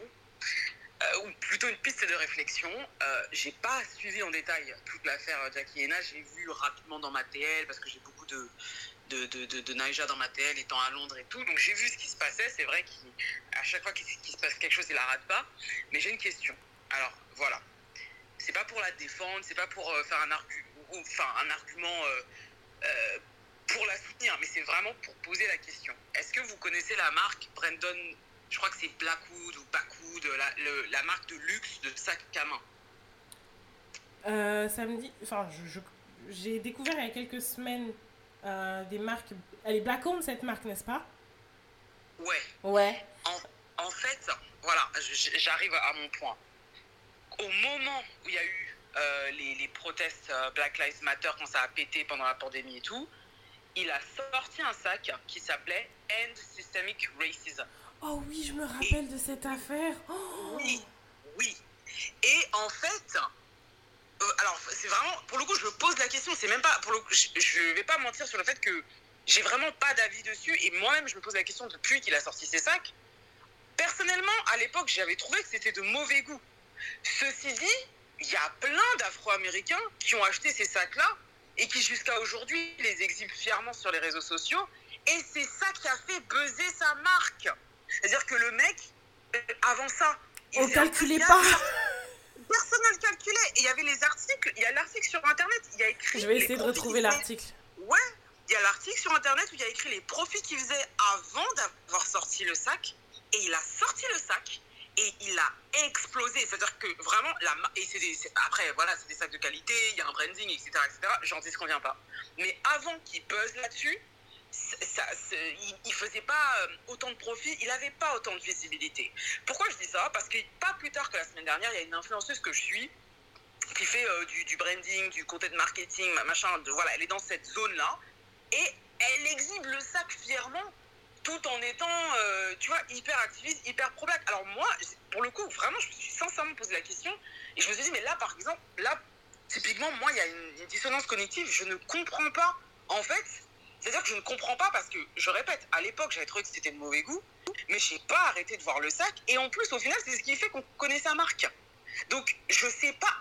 ou plutôt une piste de réflexion. Euh, j'ai pas suivi en détail toute l'affaire Jackie Hena. J'ai vu rapidement dans ma TL parce que j'ai beaucoup de, de, de, de, Naija dans ma TL étant à Londres et tout. Donc j'ai vu ce qui se passait. C'est vrai qu'à chaque fois qu'il se passe quelque chose, il la rate pas. Mais j'ai une question. Alors voilà. C'est pas pour la défendre, c'est pas pour euh, faire un, enfin, un argument euh, pour la soutenir, mais c'est vraiment pour poser la question. Est-ce que vous connaissez la marque Brandon je crois que c'est Blackwood ou Backwood, la, la, marque de luxe de sac à main. Euh, ça me dit. Enfin, j'ai découvert il y a quelques semaines euh, des marques. Elle est Blackwood cette marque, n'est-ce pas? Ouais. Ouais. En, en fait, voilà, j'arrive à mon point. Au moment où il y a eu euh, les, les, protestes euh, Black Lives Matter, quand ça a pété pendant la pandémie et tout, il a sorti un sac qui s'appelait End Systemic Racism. Oh oui, je me rappelle de cette affaire. Oh. Oui, oui. Et en fait, euh, alors c'est vraiment, pour le coup, je pose la question. C'est même pas, pour le coup, je, vais pas mentir sur le fait que j'ai vraiment pas d'avis dessus. Et moi-même, je me pose la question depuis qu'il a sorti ses sacs. Personnellement, à l'époque, j'avais trouvé que c'était de mauvais goût. Ceci dit, il y a plein d'Afro-Américains qui ont acheté ces sacs-là et qui jusqu'à aujourd'hui les exhibent fièrement sur les réseaux sociaux. Et c'est ça qui a fait buzzer sa marque. C'est-à-dire que le mec, euh, avant ça, il on calculait pas. Personne ne le calculait. Et il y avait les articles, il y a l'article sur Internet, il y a écrit. Je vais essayer de retrouver l'article. Ouais, il y a l'article sur Internet où il y a écrit les profits qu'il faisait avant d'avoir sorti le sac. Et il a sorti le sac et il a explosé. C'est-à-dire que vraiment, la, et c'est après, voilà, c'est des sacs de qualité, il y a un branding, etc. etc. J'en dis ce qu'on vient pas. Mais avant qu'il buzz là-dessus, il, il faisait pas euh, autant de profit, il avait pas autant de visibilité. Pourquoi je dis ça? Parce que pas plus tard que la semaine dernière, il y a une influenceuse que je suis qui fait euh, du, branding, du content marketing, machin, voilà, elle est dans cette zone-là, et elle exhibe le sac fièrement, tout en étant, euh, tu vois, hyper activiste, hyper pro. Alors moi, pour le coup, vraiment, je me suis sincèrement posé la question, et je me suis dit, mais là, par exemple, là, typiquement, moi, il y a une dissonance cognitive, je ne comprends pas, en fait, c'est-à-dire que je ne comprends pas parce que, je répète, à l'époque, j'avais trouvé que c'était de mauvais goût, mais je n'ai pas arrêté de voir le sac, et en plus, au final, c'est ce qui fait qu'on connaît sa marque. Donc, je sais pas,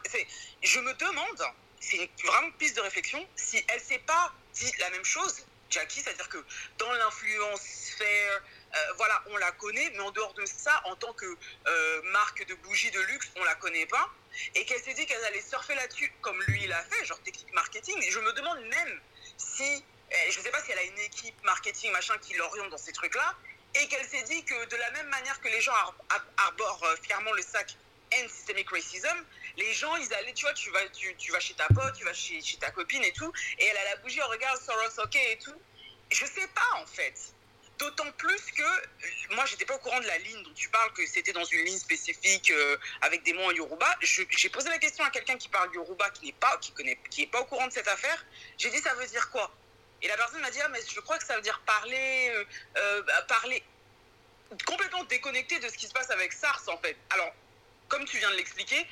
je me demande, c'est vraiment une piste de réflexion, si elle s'est pas dit la même chose, Jackie, c'est-à-dire que dans l'influence sphère, euh, voilà, on la connaît, mais en dehors de ça, en tant que euh, marque de bougies de luxe, on la connaît pas, et qu'elle s'est dit qu'elle allait surfer là-dessus, comme lui l'a fait, genre technique marketing, et je me demande même si, euh, je sais pas si elle a une équipe marketing, machin, qui l'oriente dans ces trucs-là, et qu'elle s'est dit que de la même manière que les gens ar- ar- arborent euh, fièrement le sac End Systemic Racism, les gens, ils allaient, tu vois, tu vas, tu, vas chez ta pote, tu vas chez, ta copine et tout, et elle a la bougie, oh, regarde Soros, ok et tout. Je sais pas en fait. D'autant plus que euh, moi, j'étais pas au courant de la ligne dont tu parles, que c'était dans une ligne spécifique euh, avec des mots en Yoruba. J'ai posé la question à quelqu'un qui parle Yoruba, qui n'est pas, qui qui pas au courant de cette affaire. J'ai dit, ça veut dire quoi? Et la personne m'a dit, ah, mais je crois que ça veut dire parler, euh, euh, bah, parler complètement déconnecté de ce qui se passe avec SARS en fait. Alors, comme tu viens de l'expliquer,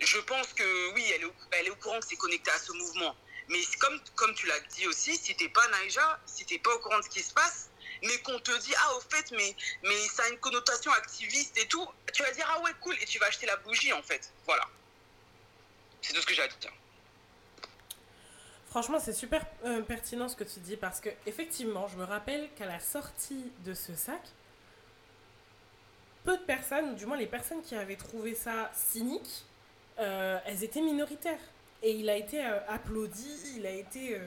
je pense que oui, elle est, au, elle est au courant que c'est connecté à ce mouvement. Mais comme, comme tu l'as dit aussi, si t'es pas Naija, si t'es pas au courant de ce qui se passe, mais qu'on te dit, ah, au fait, mais, mais ça a une connotation activiste et tout, tu vas dire, ah ouais, cool, et tu vas acheter la bougie, en fait. Voilà. C'est tout ce que j'ai à dire. Franchement, c'est super euh, pertinent ce que tu dis parce que effectivement, je me rappelle qu'à la sortie de ce sac, peu de personnes, ou du moins les personnes qui avaient trouvé ça cynique, euh, elles étaient minoritaires. Et il a été euh, applaudi, il a été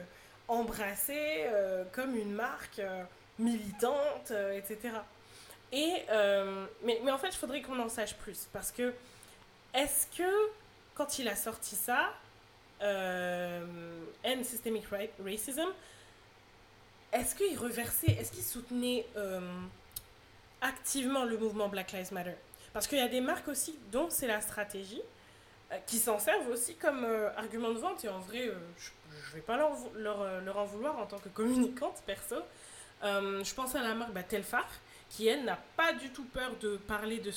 embrassé comme une marque militante, etc. Et, mais, mais en fait, il faudrait qu'on en sache plus parce que est-ce que quand il a sorti ça, euh, End Systemic Ra- Racism, est-ce qu'il reversait, est-ce qu'il soutenait euh, activement le mouvement Black Lives Matter? Parce qu'il y a des marques aussi dont c'est la stratégie, euh, qui s'en servent aussi comme euh, argument de vente, et en vrai, euh, je ne vais pas leur, euh, en vouloir en tant que communicante perso. Euh, je pense à la marque bah, Telfar, qui elle n'a pas du tout peur de parler de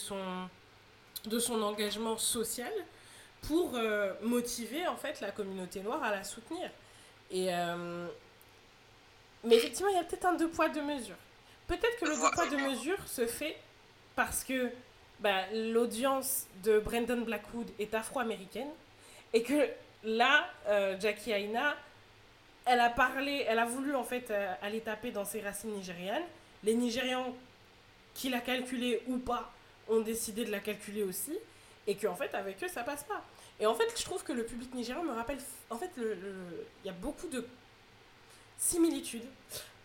son engagement social pour euh, motiver en fait la communauté noire à la soutenir. Et euh, mais effectivement, il y a peut-être un deux poids deux mesures. Peut-être que le deux poids deux mesures se fait parce que bah, l'audience de Brendan Blackwood est afro-américaine et que là, euh, Jackie Aina, elle a parlé, elle a voulu en fait aller taper dans ses racines nigérianes. Les Nigérians qui la calculé ou pas ont décidé de la calculer aussi et qu'en fait avec eux ça passe pas. Et en fait je trouve que le public nigérian me rappelle, en fait le- le- il y a beaucoup de similitudes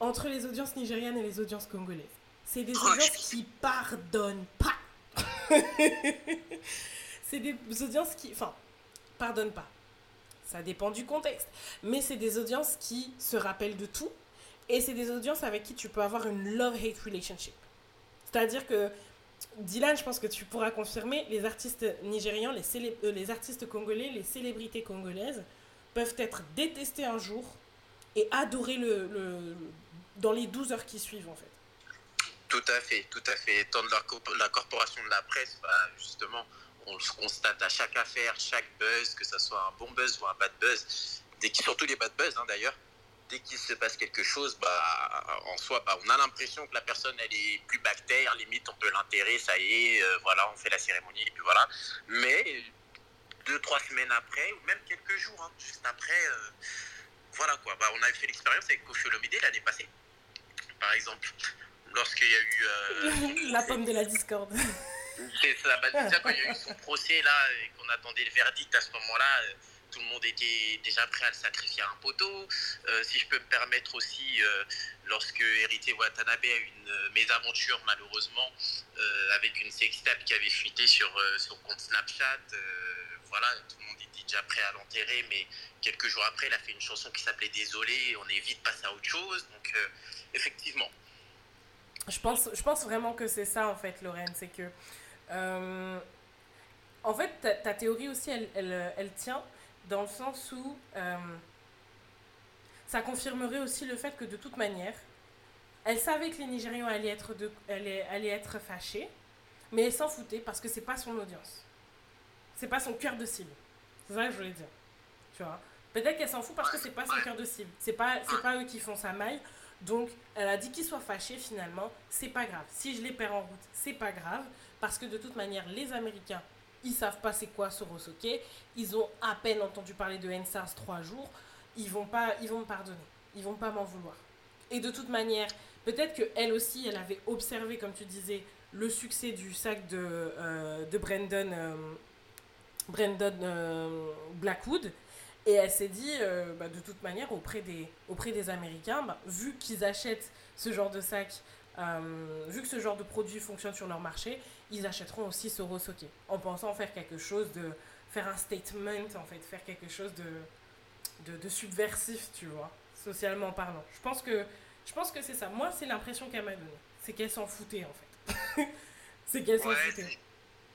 entre les audiences nigérianes et les audiences congolaises. C'est des Oh, audiences qui pardonnent pas. [LAUGHS] c'est des audiences qui, enfin, pardonnent pas. Ça dépend du contexte. Mais c'est des audiences qui se rappellent de tout. Et c'est des audiences avec qui tu peux avoir une love-hate relationship. C'est-à-dire que, Dylan, je pense que tu pourras confirmer, les artistes nigérians, euh, les artistes congolais, les célébrités congolaises peuvent être détestés un jour et adorer le, dans les 12 heures qui suivent, en fait. Tout à fait, tout à fait. Étant de la, la corporation de la presse, bah, justement, on le constate à chaque affaire, chaque buzz, que ce soit un bon buzz ou un bad buzz, surtout les bad buzz hein, d'ailleurs, dès qu'il se passe quelque chose, bah, en soi, bah, on a l'impression que la personne, elle est plus bactère, limite, on peut l'enterrer, ça y est, euh, voilà, on fait la cérémonie, et puis voilà. Mais deux, trois semaines après, ou même quelques jours, hein, juste après, euh, voilà quoi. Bah, on avait fait l'expérience avec Kofi Olomide l'année passée, par exemple, lorsqu'il y a eu... euh, [LAUGHS] la pomme de la discorde. c'est ça, bah, déjà quand il y a eu son procès là et qu'on attendait le verdict à ce moment-là, tout le monde était déjà prêt à le sacrifier à un poteau. Euh, si je peux me permettre aussi, euh, lorsque Héritier Watanabe a eu une euh, mésaventure malheureusement avec une sextape qui avait fuité sur son compte Snapchat, voilà, tout le monde était déjà prêt à l'enterrer, mais quelques jours après, il a fait une chanson qui s'appelait Désolé, on est vite passé à autre chose. Donc effectivement, Je pense, je pense vraiment que c'est ça, en fait, Lorraine. C'est que. en fait, ta, théorie aussi, elle, elle tient dans le sens où. euh, ça confirmerait aussi le fait que de toute manière, elle savait que les Nigérians allaient être, fâchés, mais elle s'en foutait parce que c'est pas son audience. C'est pas son cœur de cible. C'est ça que je voulais dire. Tu vois? Peut-être qu'elle s'en fout parce que c'est pas son cœur de cible. C'est pas, pas eux qui font sa maille. Donc, elle a dit qu'ils soient fâchés finalement. C'est pas grave. Si je les perds en route, c'est pas grave. Parce que de toute manière, les Américains, ils savent pas c'est quoi Sorosoke. Ils ont à peine entendu parler de NSARS trois jours. Ils vont pas, ils vont me pardonner. Ils vont pas m'en vouloir. Et de toute manière, peut-être que elle aussi, elle avait observé, comme tu disais, le succès du sac de, euh, de Brandon, euh, Brandon euh, Blackwood. Et elle s'est dit, bah, de toute manière, auprès des, auprès des Américains, bah, vu qu'ils achètent ce genre de sac, euh, vu que ce genre de produit fonctionne sur leur marché, ils achèteront aussi Sorosoke. En pensant faire quelque chose de. faire un statement, en fait, faire quelque chose de, de, de subversif, tu vois, socialement parlant. Je pense que, je pense que c'est ça. Moi, c'est l'impression qu'elle m'a donnée. C'est qu'elle s'en foutait, en fait. [LAUGHS] c'est qu'elle s'en Ouais, foutait.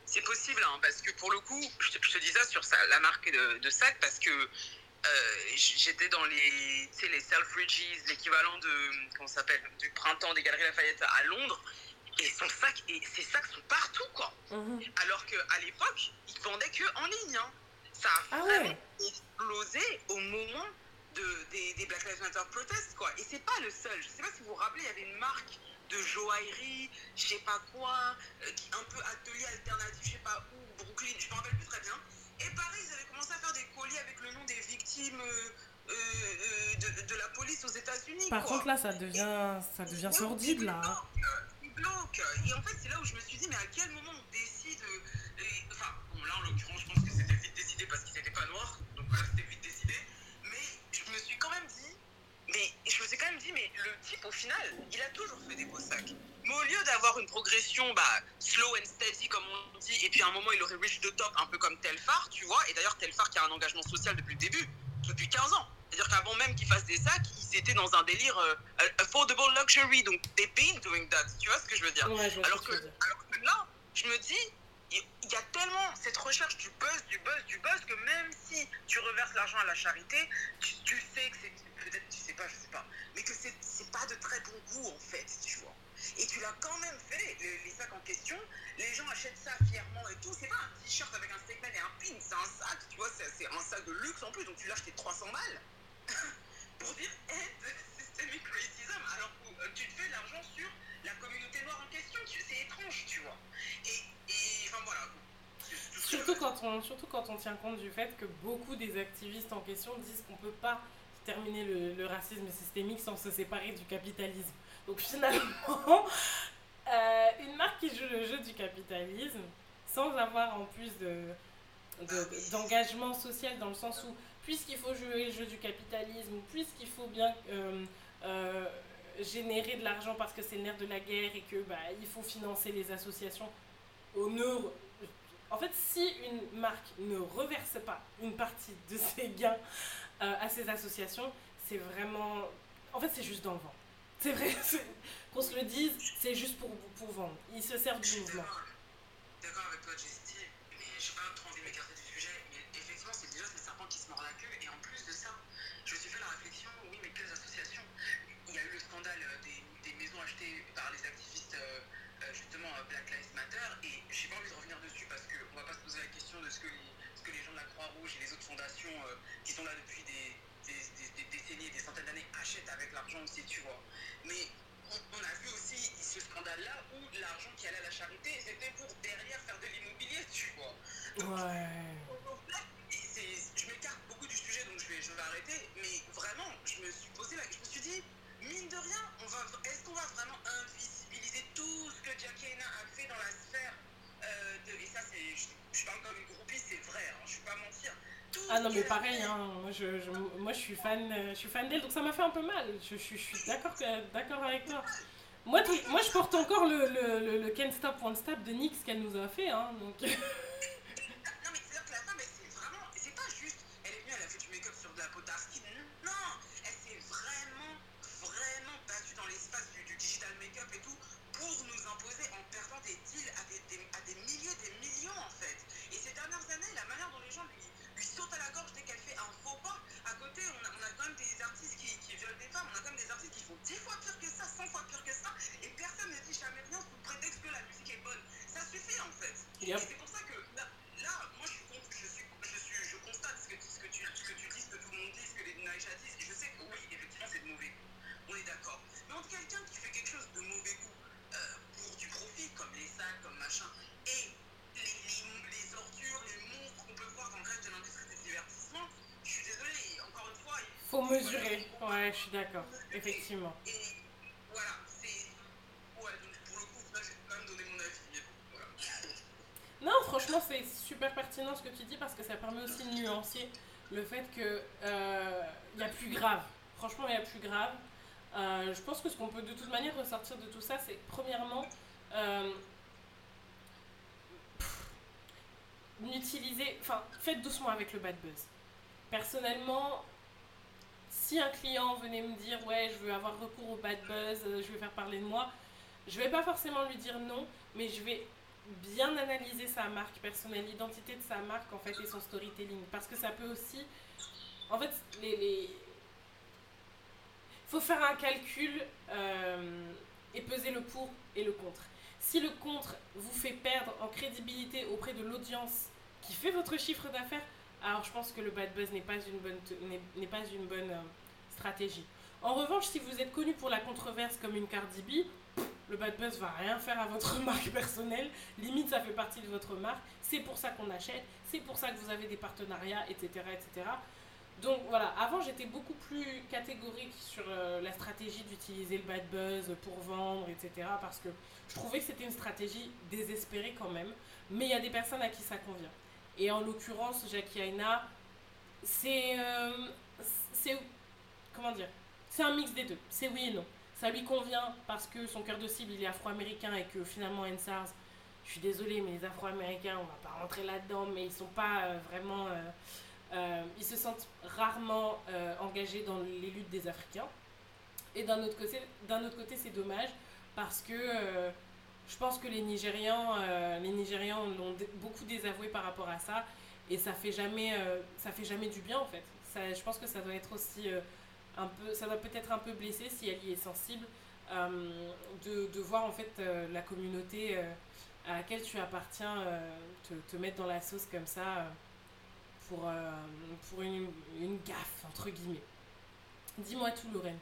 c'est- possible, hein, parce que pour le coup, je te, je te dis ça sur sa- la marque de, de sac, parce que euh, j'étais dans les, les Selfridges, l'équivalent de, comment s'appelle, du printemps des Galeries Lafayette à Londres, et son sac, et ces sacs sont partout, quoi. Mhm. Alors qu'à l'époque, ils vendaient que en ligne. hein. Ça a Ah ouais. explosé au moment de, des, des Black Lives Matter protests, quoi. Et c'est pas le seul. Je sais pas si vous vous rappelez, il y avait une marque de joaillerie, je sais pas quoi, euh, un peu atelier alternatif, je sais pas où, Brooklyn, je me rappelle plus très bien. Et pareil, ils avaient commencé à faire des colis avec le nom des victimes euh, euh, de, de la police aux États-Unis. Par quoi. contre, là, ça devient, ça devient sordide, là. glauque. Et en fait, c'est là où je me suis dit, mais à quel moment on décide. euh, et- enfin, bon, là en l'occurrence, je pense que c'était vite décidé parce qu'ils n'étaient pas noirs. Donc là, c'était vite décidé. Mais je me suis quand même dit, mais je me suis quand même dit, mais le type, au final, il a toujours fait des beaux sacs. Mais au lieu d'avoir une progression bah, slow and steady, comme on dit, et puis à un moment, il aurait reach the top, un peu comme Telfar, tu vois. Et d'ailleurs, Telfar qui a un engagement social depuis le début, depuis 15 ans. C'est-à-dire qu'avant même qu'ils fassent des sacs, ils étaient dans un délire euh, affordable luxury. Donc, they've been doing that. Tu vois ce que je veux dire Ouais, je alors que alors là, je me dis, il il y a tellement cette recherche du buzz, du buzz, du buzz, que même si tu reverses l'argent à la charité, tu, tu sais que c'est. Peut-être tu sais pas, je sais pas. Mais que c'est c'est pas de très bon goût, en fait, tu vois. Et tu l'as quand même fait, les, les sacs en question. Les gens achètent ça fièrement et tout. C'est pas un t-shirt avec un segment et un pin, c'est un sac, tu vois. C'est c'est un sac de luxe en plus, donc tu l'as acheté 300 balles. [LAUGHS] pour dire aide systemic racism, alors que euh, tu te fais l'argent sur la communauté noire en question. Tu- C'est étrange, tu vois. Et, et enfin voilà. Surtout quand, on, surtout quand on tient compte du fait que beaucoup des activistes en question disent qu'on ne peut pas terminer le, racisme systémique sans se séparer du capitalisme. Donc finalement, [LAUGHS] euh, une marque qui joue le jeu du capitalisme sans avoir en plus de, de- d'engagement social dans le sens où puisqu'il faut jouer le jeu du capitalisme, puisqu'il faut bien euh, euh, générer de l'argent parce que c'est le nerf de la guerre et que bah, faut financer les associations au en fait, si une marque ne reverse pas une partie de ses gains euh, à ces associations, c'est vraiment. En fait, c'est juste dans le vent. C'est vrai, [LAUGHS] qu'on se le dise, c'est juste pour, pour vendre. Ils se servent du mouvement. Aussi, tu vois. Mais on, on a vu aussi ce scandale-là où l'argent qui allait à la charité, c'était pour derrière faire de l'immobilier, tu vois. Ouais. C'est- je m'écarte beaucoup du sujet, donc je vais, je vais arrêter. Mais vraiment, je me suis posé la, je me suis dit, mine de rien, on va, est-ce qu'on va vraiment invisibiliser tout ce que Jacqueline a fait dans la sphère euh, de, et ça c'est, je, je parle comme une groupie, c'est vrai, hein, je vais pas mentir. Tout Ah non, mais pareil, hein, moi, je, moi je suis fan, euh, fan d'elle, donc ça m'a fait un peu mal. Je, je- suis d'accord, avec toi. Moi, moi, je porte encore le, le, le, le Can't Stop One Stop de Nyx qu'elle nous a fait. Hein, donc... [LAUGHS] Ouais, je suis d'accord. Effectivement. Et, voilà, c'est. Ouais, donc pour le coup, là, j'ai quand même donné mon avis. Mais bon, voilà. [LAUGHS] Non, franchement, c'est super pertinent ce que tu dis parce que ça permet aussi de nuancer le fait qu'il euh, y a plus grave. Franchement, il y a plus grave. Euh, je pense que ce qu'on peut de toute manière ressortir de tout ça, c'est premièrement euh, n'utilisez, enfin, faites doucement avec le bad buzz. Personnellement, si un client venait me dire ouais, je veux avoir recours au bad buzz, euh, je veux faire parler de moi, je vais pas forcément lui dire non, mais je vais bien analyser sa marque personnelle, l'identité de sa marque en fait et son storytelling, parce que ça peut aussi, en fait, les, faut faire un calcul euh, et peser le pour et le contre. Si le contre vous fait perdre en crédibilité auprès de l'audience qui fait votre chiffre d'affaires, alors je pense que le bad buzz n'est pas une bonne, n'est pas une bonne euh, En revanche, si vous êtes connu pour la controverse comme une Cardi B, le bad buzz va rien faire à votre [LAUGHS] marque personnelle. Limite, ça fait partie de votre marque. C'est pour ça qu'on achète. C'est pour ça que vous avez des partenariats, etc., etc. Donc voilà, avant j'étais beaucoup plus catégorique sur euh, la stratégie d'utiliser le bad buzz pour vendre, etc. Parce que je trouvais que c'était une stratégie désespérée quand même. Mais il y a des personnes à qui ça convient. Et en l'occurrence, Jackie Aina, c'est. Euh, c'est. Comment dire? C'est un mix des deux. C'est oui et non. Ça lui convient parce que son cœur de cible, il est afro-américain et que finalement, NSARS, je suis désolée, mais les afro-américains, on va pas rentrer là-dedans, mais ils sont pas euh, vraiment. Euh, euh, ils se sentent rarement engagés dans les luttes des Africains. Et d'un autre côté, c'est dommage parce que je pense que les Nigérians, les Nigérians l'ont beaucoup désavoué par rapport à ça et ça fait jamais, ça fait jamais du bien en fait. Je pense que ça doit être aussi un peu, ça doit peut-être un peu blesser si elle y est sensible euh, de, de voir en fait euh, la communauté euh, à laquelle tu appartiens te, te mettre dans la sauce comme ça pour, pour une, une gaffe entre guillemets. Dis-moi tout Lorraine.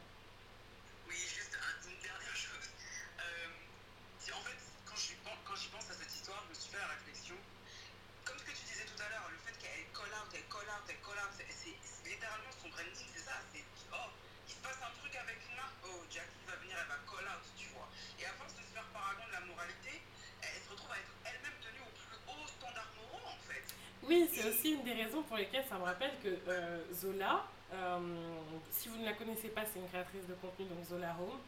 Oui, c'est aussi une des raisons pour lesquelles ça me rappelle que euh, Zola, euh, si vous ne la connaissez pas, c'est une créatrice de contenu, donc Zola Home,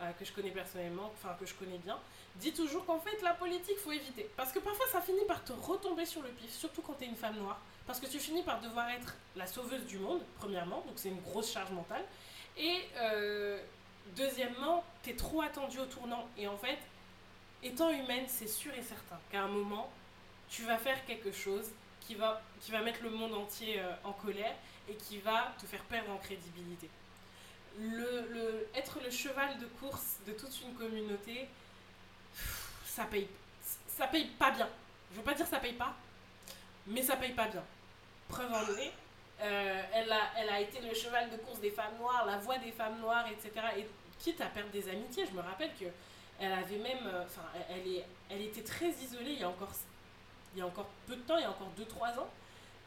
euh, que je connais personnellement, enfin que je connais bien, dit toujours qu'en fait la politique faut éviter. Parce que parfois ça finit par te retomber sur le pif, surtout quand tu es une femme noire. Parce que tu finis par devoir être la sauveuse du monde, premièrement, donc c'est une grosse charge mentale. Et deuxièmement, tu es trop attendu au tournant. Et en fait, étant humaine, c'est sûr et certain qu'à un moment, tu vas faire quelque chose qui va, qui va mettre le monde entier euh, en colère et qui va te faire perdre en crédibilité. Être le cheval de course de toute une communauté, ça paye, ça paye pas bien. Je veux pas dire ça paye pas, mais ça paye pas bien. Preuve en est, euh, elle, a, elle a été le cheval de course des femmes noires, la voix des femmes noires, etc. Et quitte à perdre des amitiés, je me rappelle que elle avait même, euh, enfin, elle, elle était très isolée il y a encore il y a encore peu de temps, il y a encore 2-3 ans,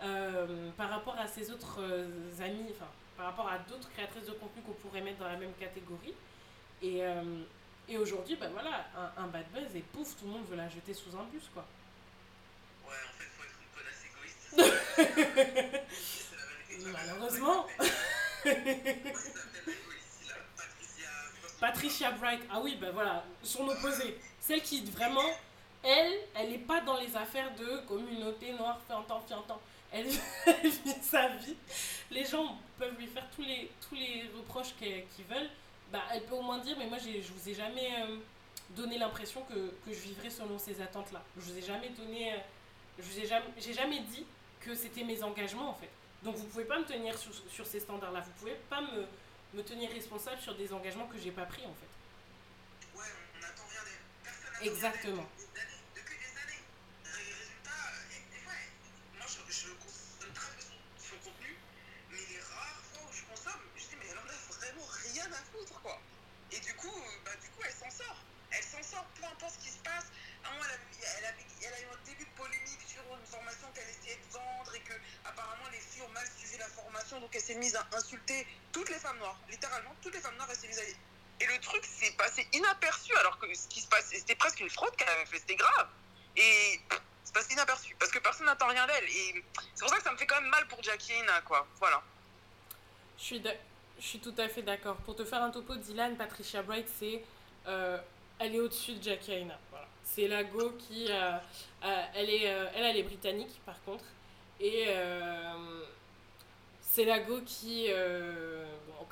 euh, par rapport à ses autres euh, amis, enfin, par rapport à d'autres créatrices de contenu qu'on pourrait mettre dans la même catégorie. Et, euh, et aujourd'hui, ben voilà, un, un bad buzz et pouf, tout le monde veut la jeter sous un bus, quoi. Ouais, en fait, faut être une connasse égoïste. [LAUGHS] Malheureusement. [LAUGHS] Patricia Bright, ah oui, ben voilà, son opposé. Celle qui vraiment, elle, elle n'est pas dans les affaires de communauté noire, fiantant, fiantant. Elle, [LAUGHS] elle vit sa vie. Les gens peuvent lui faire tous les, tous les reproches qu'ils veulent. Bah, elle peut au moins dire, mais moi, je vous ai jamais euh, donné l'impression que, que je vivrais selon ces attentes-là. Je vous ai jamais donné, euh, je vous ai jamais, j'ai jamais dit que c'était mes engagements, en fait. Donc, vous pouvez pas me tenir sur, sur ces standards-là. Vous pouvez pas me, me tenir responsable sur des engagements que j'ai pas pris, en fait. Ouais, on attend rien. Personne n'attend rien mise à insulter toutes les femmes noires. Littéralement, toutes les femmes noires, elle s'est mise à... Et le truc s'est passé inaperçu, alors que ce qui se passe, c'était presque une fraude qu'elle avait fait, c'était grave. Et c'est passé inaperçu, parce que personne n'attend rien d'elle. C'est pour ça que ça me fait quand même mal pour Jackie et quoi. Voilà. Je suis, je suis tout à fait d'accord. Pour te faire un topo, Dylan, Patricia Bright, c'est... Euh, elle est au-dessus de Jackie. C'est la Go qui... Euh, euh, elle, est, elle, elle est britannique, par contre. Et c'est la Go qui,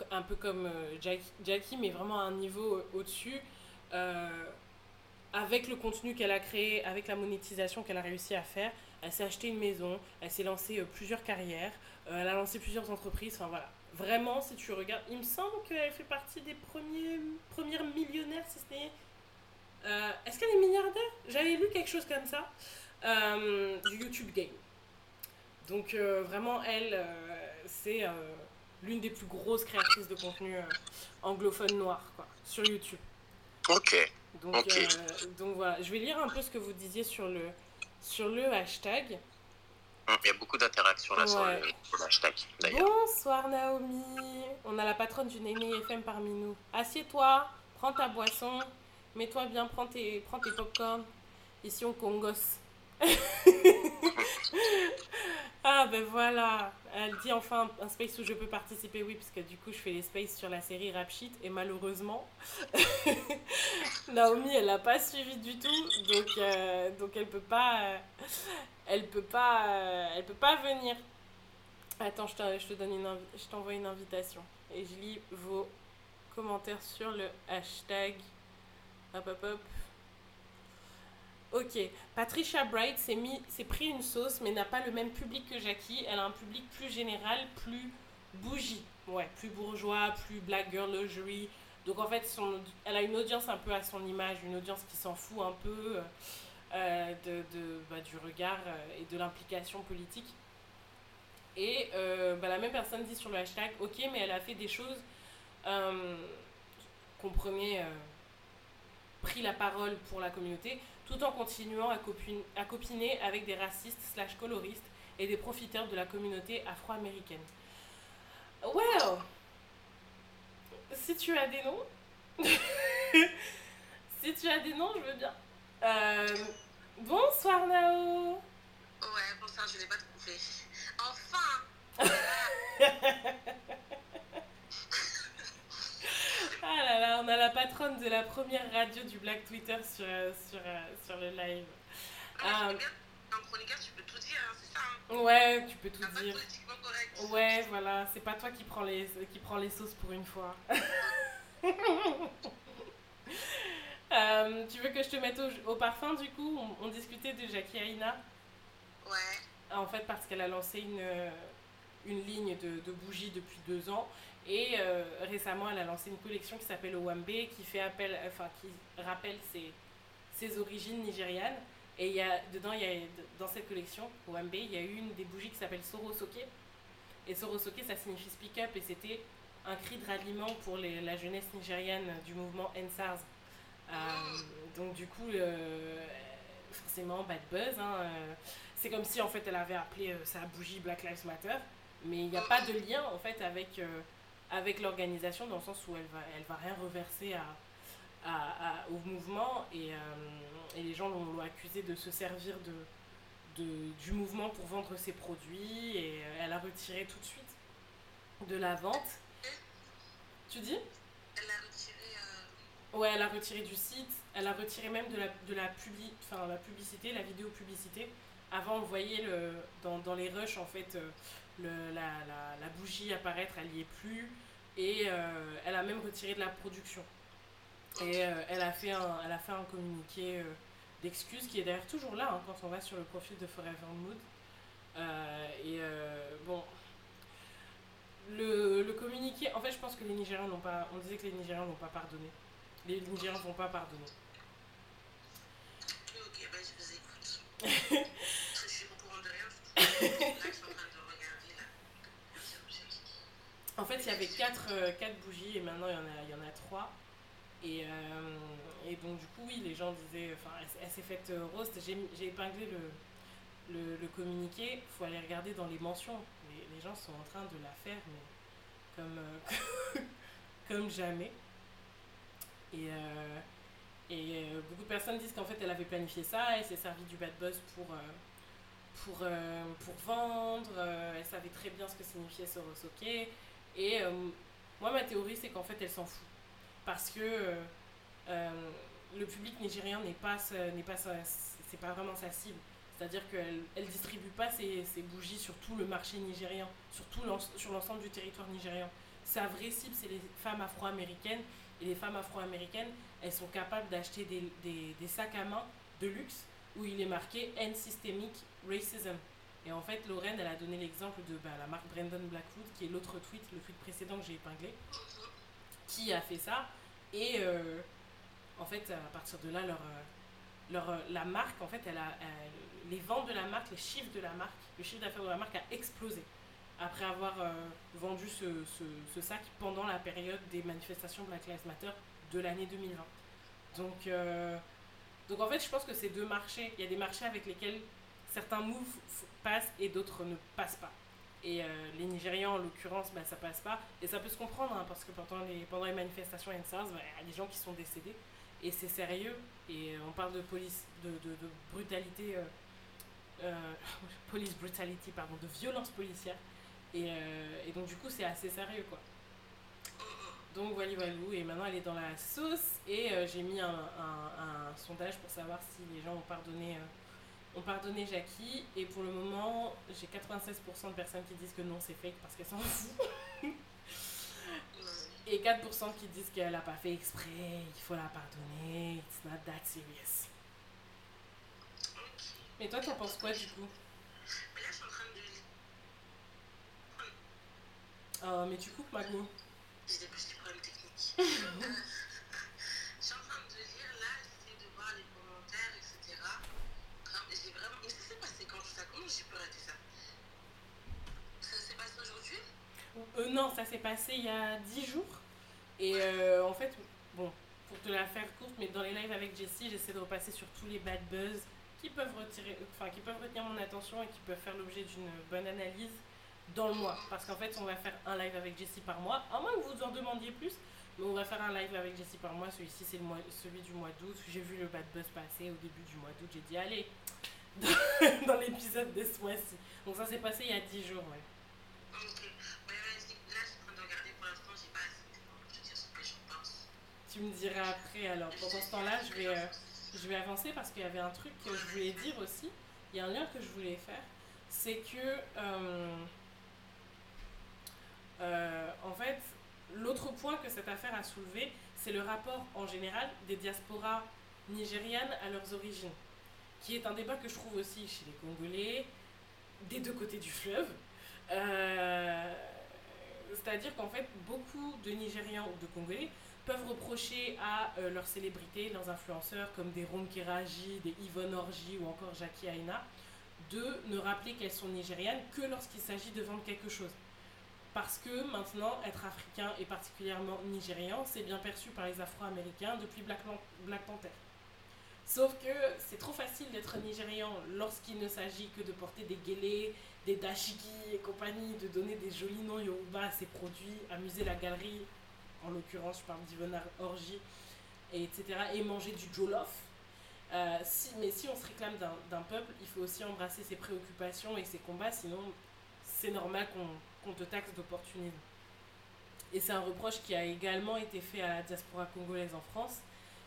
un peu comme Jackie, mais vraiment à un niveau au-dessus, avec le contenu qu'elle a créé, avec la monétisation qu'elle a réussi à faire, elle s'est acheté une maison, elle s'est lancé plusieurs carrières, elle a lancé plusieurs entreprises, enfin voilà vraiment, si tu regardes, il me semble qu'elle fait partie des premiers, premières millionnaires, si ce n'est. Euh, Est-ce qu'elle est milliardaire? J'avais lu quelque chose comme ça, euh, du YouTube Game. Donc, euh, vraiment, elle, euh, c'est l'une des plus grosses créatrices de contenu anglophone noir, quoi, sur YouTube. Ok. Donc, donc voilà, je vais lire un peu ce que vous disiez sur le, sur le hashtag. Il y a beaucoup d'interactions là ouais. sur, le, hashtag. Bonsoir Naomi. On a la patronne du Némé FM parmi nous. Assieds-toi, prends ta boisson, mets-toi bien, prends tes, prends tes popcorn. Ici on congos. Ah ben voilà. Elle dit enfin un space où je peux participer. Oui, parce que du coup je fais les spaces sur la série Rap Sheet et malheureusement [LAUGHS] Naomi elle n'a pas suivi du tout. Donc, euh, donc elle peut pas. Euh, elle peut pas, euh, elle peut pas venir. Attends, je, te, je te donne une je t'envoie une invitation et je lis vos commentaires sur le hashtag. Hop hop hop. Ok, Patricia Bright s'est, pris une sauce mais n'a pas le même public que Jackie. Elle a un public plus général, plus bougie. Ouais, plus bourgeois, plus black girl luxury. Donc en fait, son, elle a une audience un peu à son image, une audience qui s'en fout un peu. Euh, de, de bah, du regard euh, et de l'implication politique. Et euh, bah, la même personne dit sur le hashtag, ok, mais elle a fait des choses, comprenez, pris la parole pour la communauté, tout en continuant à, copine, à copiner avec des racistes slash coloristes et des profiteurs de la communauté afro-américaine. Well, si tu as des noms, [LAUGHS] si tu as des noms, je veux bien. Euh, bonsoir Nao. Ouais, bonsoir, je n'ai pas trouvé. Enfin [LAUGHS] Ah là là, on a la patronne de la première radio du Black Twitter sur, sur, sur le live. Ah, euh, un chroniqueur, tu peux tout dire, hein, c'est ça hein Ouais, tu peux tout dire. Correct. Ouais, voilà, c'est pas toi qui prends les, qui prend les sauces pour une fois. [LAUGHS] Euh, tu veux que je te mette au, parfum du coup? On, discutait de Jackie Aina. Ouais. En fait, parce qu'elle a lancé une, euh, une ligne de, de, bougies depuis deux ans. Et euh, récemment, elle a lancé une collection qui s'appelle Owambe, qui fait appel, enfin, qui rappelle ses, ses origines nigérianes. Et il y a, dedans, il y a, dans cette collection, Owambe, il y a une des bougies qui s'appelle Sorosoke. Et Sorosoke, ça signifie speak up, et c'était un cri de ralliement pour la jeunesse nigériane du mouvement NSARS euh, donc du coup, euh, forcément, bad buzz. Hein, euh. c'est comme si en fait elle avait appelé sa bougie Black Lives Matter, mais il n'y a pas de lien en fait avec, avec l'organisation dans le sens où elle va, elle va rien reverser à, à, au mouvement et, et les gens l'ont accusé de se servir de, de, du mouvement pour vendre ses produits et elle a retiré tout de suite de la vente. Tu dis? Elle a retiré Ouais, elle a retiré du site, elle a retiré même de la, de la, publi, enfin, la publicité, la vidéo publicité. Avant, on voyait le, dans, dans les rushs, en fait, euh, le, la, la, la, bougie apparaître, elle n'y est plus. Et euh, elle a même retiré de la production. Et euh, elle, a fait un, elle a fait un communiqué euh, d'excuses qui est d'ailleurs toujours là hein, quand on va sur le profil de Forever Mood. Et bon, le, le communiqué, en fait, je pense que les Nigérians n'ont pas. On disait que les Nigérians n'ont pas pardonné les Nigériens ne vont pas pardonner. Ok, bah je vous écoute. [LAUGHS] je suis au courant de rien. Là, je suis en train de regarder là. En fait, il y avait 4 euh, quatre bougies et maintenant il y en a, il y en a 3. Et, euh, et donc, du coup, oui, les gens disaient. Enfin, elle, s'est faite euh, roast. J'ai épinglé le, communiqué, il faut aller regarder dans les mentions. Les, gens sont en train de la faire, mais comme, [LAUGHS] jamais. Et, beaucoup de personnes disent qu'en fait, elle avait planifié ça, elle s'est servie du bad buzz pour, vendre, elle savait très bien ce que signifiait Sorosoke. Et euh, moi, ma théorie, c'est qu'en fait, elle s'en fout. Parce que euh, euh, le public nigérian n'est pas, n'est pas, c'est pas vraiment sa cible. C'est-à-dire qu'elle elle distribue pas ses, bougies sur tout le marché nigérian, sur, tout sur l'ensemble du territoire nigérian. Sa vraie cible, c'est les femmes afro-américaines. Et les femmes afro-américaines, elles sont capables d'acheter des, des sacs à main de luxe où il est marqué End Systemic Racism. Et en fait, Lorraine, elle a donné l'exemple de bah, la marque Brandon Blackwood, qui est l'autre tweet, le tweet précédent que j'ai épinglé, qui a fait ça. Et euh, en fait, à partir de là, leur, euh, leur, euh, la marque, en fait, elle a, les ventes de la marque, les chiffres de la marque, le chiffre d'affaires de la marque a explosé après avoir vendu ce, ce, sac pendant la période des manifestations Black Lives Matter de l'année 2020. Donc, donc en fait, je pense que c'est deux marchés. Il y a des marchés avec lesquels certains moves passent et d'autres ne passent pas. Et euh, les Nigérians, en l'occurrence, bah, ça passe pas. Et ça peut se comprendre, hein, parce que pendant les, manifestations NSARS, bah, il y a des gens qui sont décédés. Et c'est sérieux. Et euh, on parle de police, de, brutalité, euh, [LAUGHS] police brutality, pardon, de violence policière. Et, donc, du coup, c'est assez sérieux, quoi. Donc, voilà. Et maintenant, elle est dans la sauce. Et j'ai mis un, un sondage pour savoir si les gens ont pardonné, euh, ont pardonné Jackie. Et pour le moment, j'ai 96% de personnes qui disent que non, c'est fake parce qu'elles s'en foutent. Et 4% qui disent qu'elle n'a pas fait exprès, il faut la pardonner, it's not that serious. Mais toi, t'en penses quoi du coup? Mais là, je suis en train de. Oh, mais tu coupes, Magno. J'ai des petits problèmes techniques. [LAUGHS] Euh, je suis en train de lire là, j'essaie de voir les commentaires, etc. Comme- J'ai vraiment. Mais ça s'est passé quand ça Comment j'ai pu rater ça Ça s'est passé aujourd'hui Euh, non, ça s'est passé il y a 10 jours. Et euh, en fait, bon, pour te la faire courte, mais dans les lives avec Jessie, j'essaie de repasser sur tous les bad buzz qui peuvent, retirer, enfin, qui peuvent retenir mon attention et qui peuvent faire l'objet d'une bonne analyse dans le mois. Parce qu'en fait, on va faire un live avec Jessie par mois, à moins que vous en demandiez plus. Mais on va faire un live avec Jessie par mois. Celui-ci, c'est le mois, celui du mois d'août. J'ai vu le bad buzz passer au début du mois d'août. J'ai dit, allez, dans, [LAUGHS] dans l'épisode de ce mois-ci. Donc ça s'est passé il y a 10 jours, ouais. Ok. Mais vas-y, là, je suis en train de regarder pour l'instant, j'ai pas assez pour te dire ce que j'en pense. Tu me diras après. Alors, pendant ce temps-là, je vais, euh, je vais avancer parce qu'il y avait un truc que je voulais dire aussi. Il y a un lien que je voulais faire. C'est que, euh, euh, en fait, l'autre point que cette affaire a soulevé, c'est le rapport en général des diasporas nigérianes à leurs origines, qui est un débat que je trouve aussi chez les Congolais, des deux côtés du fleuve. C'est-à-dire qu'en fait, beaucoup de Nigérians ou de Congolais peuvent reprocher à euh, leurs célébrités, leurs influenceurs comme des Ron Keraji, des Yvonne Orji ou encore Jackie Aina, de ne rappeler qu'elles sont nigérianes que lorsqu'il s'agit de vendre quelque chose. Parce que maintenant, être africain et particulièrement nigérian, c'est bien perçu par les Afro-Américains depuis Black, Panther. Sauf que c'est trop facile d'être nigérian lorsqu'il ne s'agit que de porter des guélés, des dashiki et compagnie, de donner des jolis noms yoruba à ses produits, amuser la galerie, en l'occurrence je parle d'Yvonne Orji, et etc. et manger du jollof. Euh, si, mais si on se réclame d'un peuple, il faut aussi embrasser ses préoccupations et ses combats, sinon c'est normal qu'on te taxe d'opportunisme. Et c'est un reproche qui a également été fait à la diaspora congolaise en France.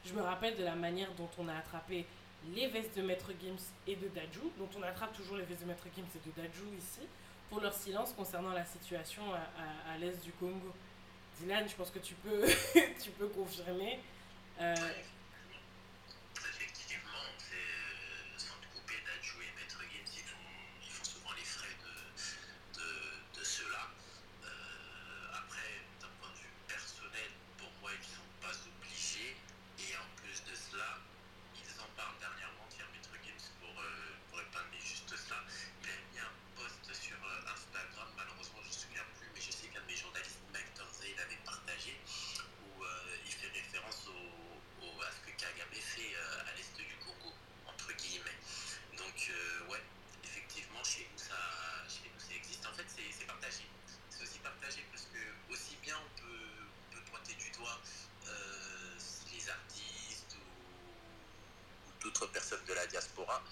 Je me rappelle de la manière dont on a attrapé les vestes de Maître Gims et de Dajou, dont on attrape toujours les vestes de Maître Gims et de Dajou ici, pour leur silence concernant la situation à l'est du Congo. Dylan, je pense que tu peux, [LAUGHS] tu peux confirmer. Euh, Effectivement, c'est euh, sans te couper d'adjouer Maître Gims, ils font, ils font souvent les frais de, de, de cela. Euh, après, d'un point de vue personnel, pour moi, ils ne sont pas obligés. Et en plus de cela, ils en parlent dernièrement, tiens, Maître Gims, pour, euh, pour épingler juste cela. Il a mis un post sur euh, Instagram, malheureusement, je ne me souviens plus, mais je sais qu'un de mes journalistes, Mike Dorsey, l'avait partagé, où euh, il fait référence au, au- à d'autres personnes de la diaspora.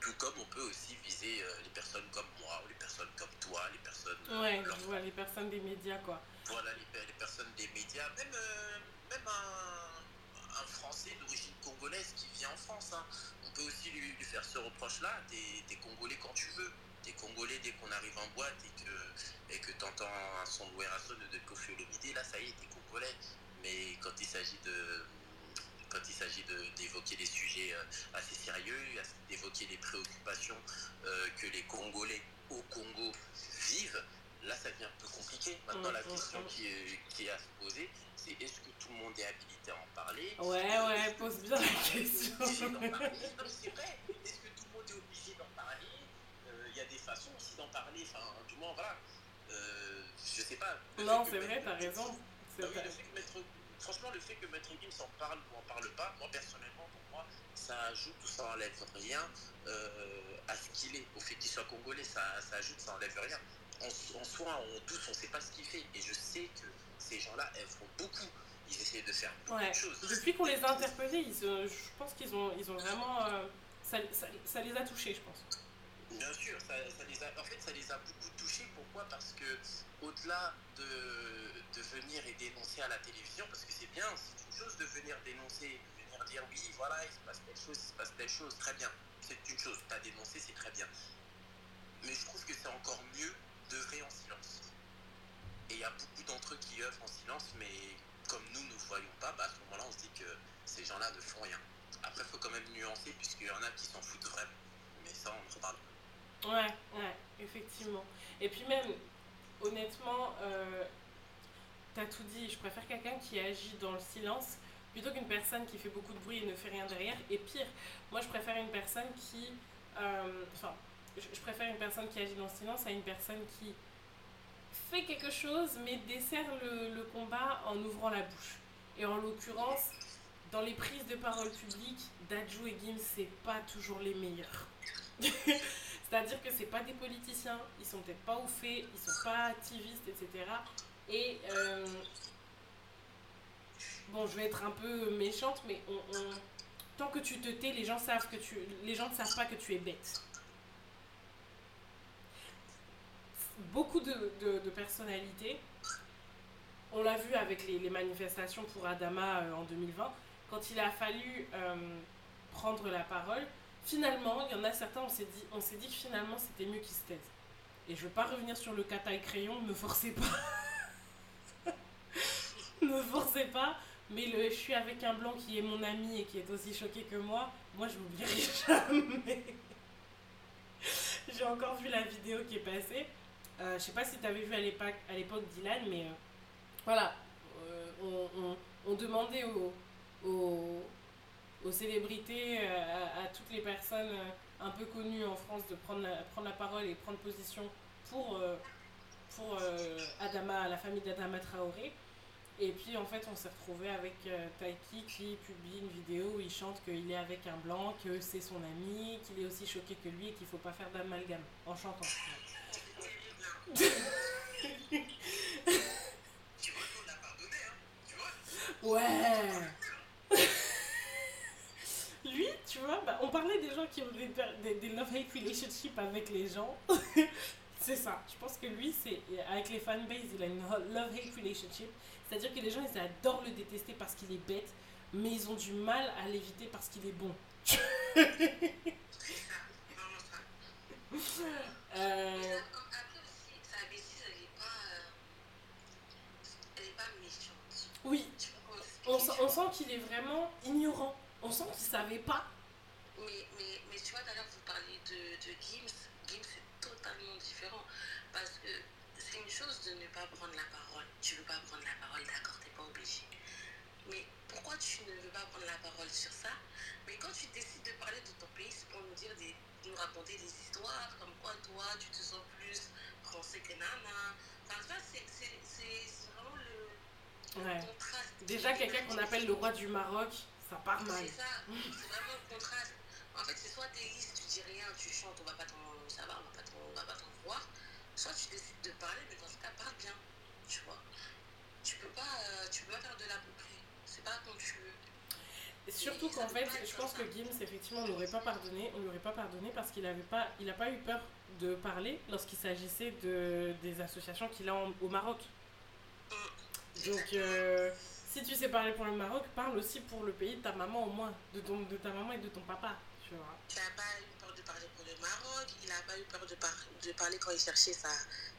Tout comme on peut aussi viser euh, les personnes comme moi, ou les personnes comme toi, les personnes. euh, Ouais, blanches. je vois les personnes des médias, quoi. Voilà, les, personnes des médias, même, euh, même un, Français d'origine congolaise qui vient en France. hein. On peut aussi lui, faire ce reproche-là. T'es Congolais quand tu veux. T'es Congolais dès qu'on arrive en boîte et que et que t'entends un son de Werason de Kofi Olomide, là, ça y est, t'es Congolais. Mais quand il s'agit de quand il s'agit d'évoquer des sujets euh, assez sérieux, d'évoquer les préoccupations euh, que les Congolais au Congo vivent, là ça devient un peu compliqué. Maintenant la question qui est, qui est à se poser, c'est est-ce que tout le monde est habilité à en parler? Ouais, ouais, pose bien la question. c'est vrai, est-ce que tout le monde est obligé d'en parler? Euh, Il y a des façons aussi d'en parler, enfin du moins voilà. Euh, je sais pas. Non, c'est vrai, t'as raison. ah C'est oui, vrai. le fait que Maître- franchement, le fait que Maître Gims en parle ou en parle pas, moi personnellement, pour moi, ça ajoute ou ça enlève rien euh, à ce qu'il est. Au fait qu'il soit congolais, ça, ça ajoute, ça enlève rien. En, en soi, on tous, on sait pas ce qu'il fait. Et je sais que ces gens-là œuvrent beaucoup. Ils essaient de faire beaucoup Ouais. de choses. Depuis qu'on les a interpellés, ils, euh, je pense qu'ils ont, ils ont vraiment. euh, ça, ça, ça les a touchés, je pense. Bien sûr, ça, ça les a, en fait, ça les a beaucoup touchés. Pourquoi? Parce que au-delà de, de venir et dénoncer à la télévision, parce que c'est bien, c'est une chose de venir dénoncer, de venir dire oui, voilà, il se passe telle chose, il se passe telle chose, très bien. C'est une chose, tu as dénoncé, c'est très bien. Mais je trouve que c'est encore mieux d'œuvrer en silence. Et il y a beaucoup d'entre eux qui œuvrent en silence, mais comme nous ne voyons pas, bah, à ce moment-là, on se dit que ces gens-là ne font rien. Après, il faut quand même nuancer, puisqu'il y en a qui s'en foutent vraiment. Mais ça, on en reparle. Ouais, ouais, effectivement. Et puis même, honnêtement, euh, t'as tout dit. Je préfère quelqu'un qui agit dans le silence plutôt qu'une personne qui fait beaucoup de bruit et ne fait rien derrière. Et pire, moi je préfère une personne qui... euh, Enfin, je préfère une personne qui agit dans le silence à une personne qui fait quelque chose mais dessert le, combat en ouvrant la bouche. Et en l'occurrence, dans les prises de parole publiques, Dadju et Gims, c'est pas toujours les meilleurs. [LAUGHS] C'est-à-dire que c'est pas des politiciens, ils sont peut-être pas au fait, ils sont pas activistes, etc. Et euh, bon, je vais être un peu méchante, mais on- tant que tu te tais, les gens savent que tu, les gens ne savent pas que tu es bête. Beaucoup de, personnalités, on l'a vu avec les, manifestations pour Adama euh, en 2020, quand il a fallu euh, prendre la parole, finalement, il y en a certains, on s'est dit, on s'est dit que finalement c'était mieux qu'ils se taisent. Et je veux pas revenir sur le kata crayon, ne forcez pas. [LAUGHS] ne forcez pas. Mais je suis avec un blanc qui est mon ami et qui est aussi choqué que moi, moi je m'oublierai [LAUGHS] jamais. J'ai encore vu la vidéo qui est passée. Euh, je sais pas si tu avais vu à l'époque, Dylan, mais euh, voilà. Euh, on, demandait aux, célébrités, euh, à, toutes les personnes un peu connues en France de prendre la, parole et prendre position pour, Adama, la famille d'Adama Traoré. Et puis en fait on s'est retrouvé avec Taiki qui publie une vidéo où il chante qu'il est avec un blanc, que c'est son ami, qu'il est aussi choqué que lui et qu'il faut pas faire d'amalgame en chantant. Ouais Lui, tu vois, bah, on parlait des gens qui ont des, des, des love-hate relationships avec les gens. [LAUGHS] c'est ça. Je pense que lui, c'est avec les fanbases, il a une love-hate relationship. C'est-à-dire que les gens, ils adorent le détester parce qu'il est bête, mais ils ont du mal à l'éviter parce qu'il est bon. [LAUGHS] Euh, Mais là, comme- après aussi, sa bêtise, elle est pas. euh, elle est pas méchante. oui, Tu vois comment on, on sent qu'il est vraiment ignorant. On sent qu'il savait pas. Mais, mais, mais tu vois, d'ailleurs, vous parlez de, de Gims. Gims, c'est totalement différent. Parce que c'est une chose de ne pas prendre la parole. Tu veux pas prendre la parole, d'accord, t'es pas obligé. Mais pourquoi tu ne veux pas prendre la parole sur ça? Mais quand tu décides de parler de ton pays, c'est pour nous dire des, nous raconter des histoires, comme quoi toi, tu te sens plus français que nana. Enfin, tu vois, c'est c'est- c'est- c'est vraiment le, le Ouais. contraste. Déjà, quelqu'un qu'on appelle le roi du Maroc, ça part mal. C'est ça, c'est vraiment le contraste. En fait, c'est soit t'es lisse, tu dis rien, tu chantes, on va pas t'en, ça va, on va pas t'en, on va pas t'en voir. Soit tu décides de parler, mais dans ce cas, parle bien, tu vois. Tu peux pas, euh, tu peux pas faire de la boucle. C'est pas comme tu veux. Surtout qu'en fait, je pense que Gims, effectivement, on n'aurait pas pardonné. On lui aurait pas pardonné parce qu'il avait pas, il a pas eu peur de parler lorsqu'il s'agissait de, des associations qu'il a en- au Maroc. Donc, euh, si tu sais parler pour le Maroc, parle aussi pour le pays de ta maman au moins, de, ton, de ta maman et de ton papa, tu vois. Il n'a pas eu peur de parler pour le Maroc, il n'a pas eu peur de, par- de parler quand il cherchait sa,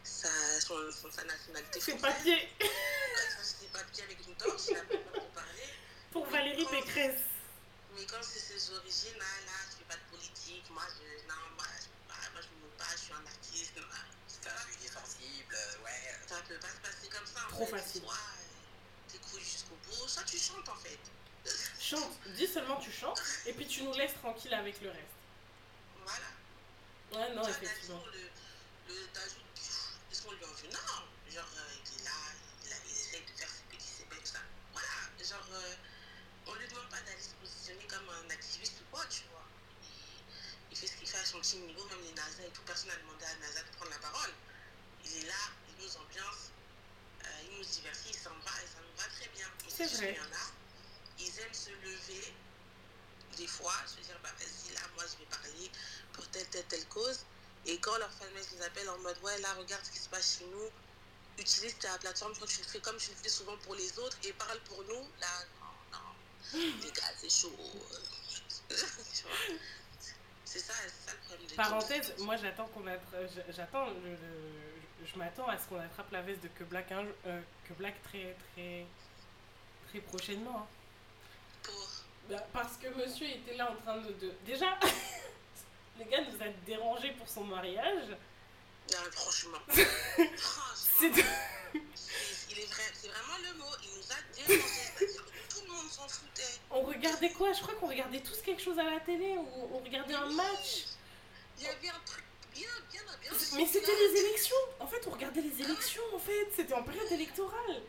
sa, son, son- sa nationalité C'est française. papier Quand [LAUGHS] il cherchait ses papiers avec une torche, il n'a pas eu peur de parler. pour Valérie Pécresse. Mais quand c'est ses origines, là, là, je fais pas de politique, moi, je, non, moi, je, pas- moi, je me pas, je suis un artiste, non, C'est un sujet sensible, euh, ouais. ça peut pas se passer Trop facile. Soit euh, t'écoutes jusqu'au bout, soit tu chantes, en fait. [LAUGHS] Chante, dis seulement tu chantes, et puis tu nous laisses tranquille avec le reste. Voilà. Ouais, non, Toi, effectivement. le, le est-ce qu'on lui en veut? Non, genre, euh, il est là, il, a, il essaye de faire ses petits sébecs, ça. Voilà, genre, euh, on lui demande pas d'aller se positionner comme un activiste ou quoi, tu vois. Il, il fait ce qu'il fait à son petit niveau, même les NASA et tout, personne n'a demandé à NASA de prendre la parole. Il est là, il nous ambiance, nous divertit, s'en va et ça nous va très bien. C'est ces vrai. ils aiment se lever des fois, se dire, bah vas-y, là, moi, je vais parler pour telle, telle, telle cause. Et quand leur fanbase les appelle en mode, ouais, là, regarde ce qui se passe chez nous, utilise ta plateforme, je crois que tu le fais comme tu le fais souvent pour les autres et parle pour nous, là, non, non, [LAUGHS] les gars, c'est chaud. [LAUGHS] C'est ça, c'est ça le problème de Parenthèse, moi j'attends qu'on attrape, j'attends le, le- je m'attends à ce qu'on attrape la veste de que Black euh, que Black très très très prochainement. hein. Pour... Bah, parce que monsieur était là en train de, de- déjà [LAUGHS] le gars nous a dérangé pour son mariage. Non, mais franchement. [LAUGHS] Franchement. c'est- Il est vrai, c'est vraiment le mot. Il nous a dérangé. C'est-à-dire que tout le monde s'en foutait. on regardait quoi? Je crois qu'on regardait tous quelque chose à la télé ou on regardait un match. Il y avait un truc. Mais c'était les élections. En fait, on regardait les élections. En fait, c'était en période électorale.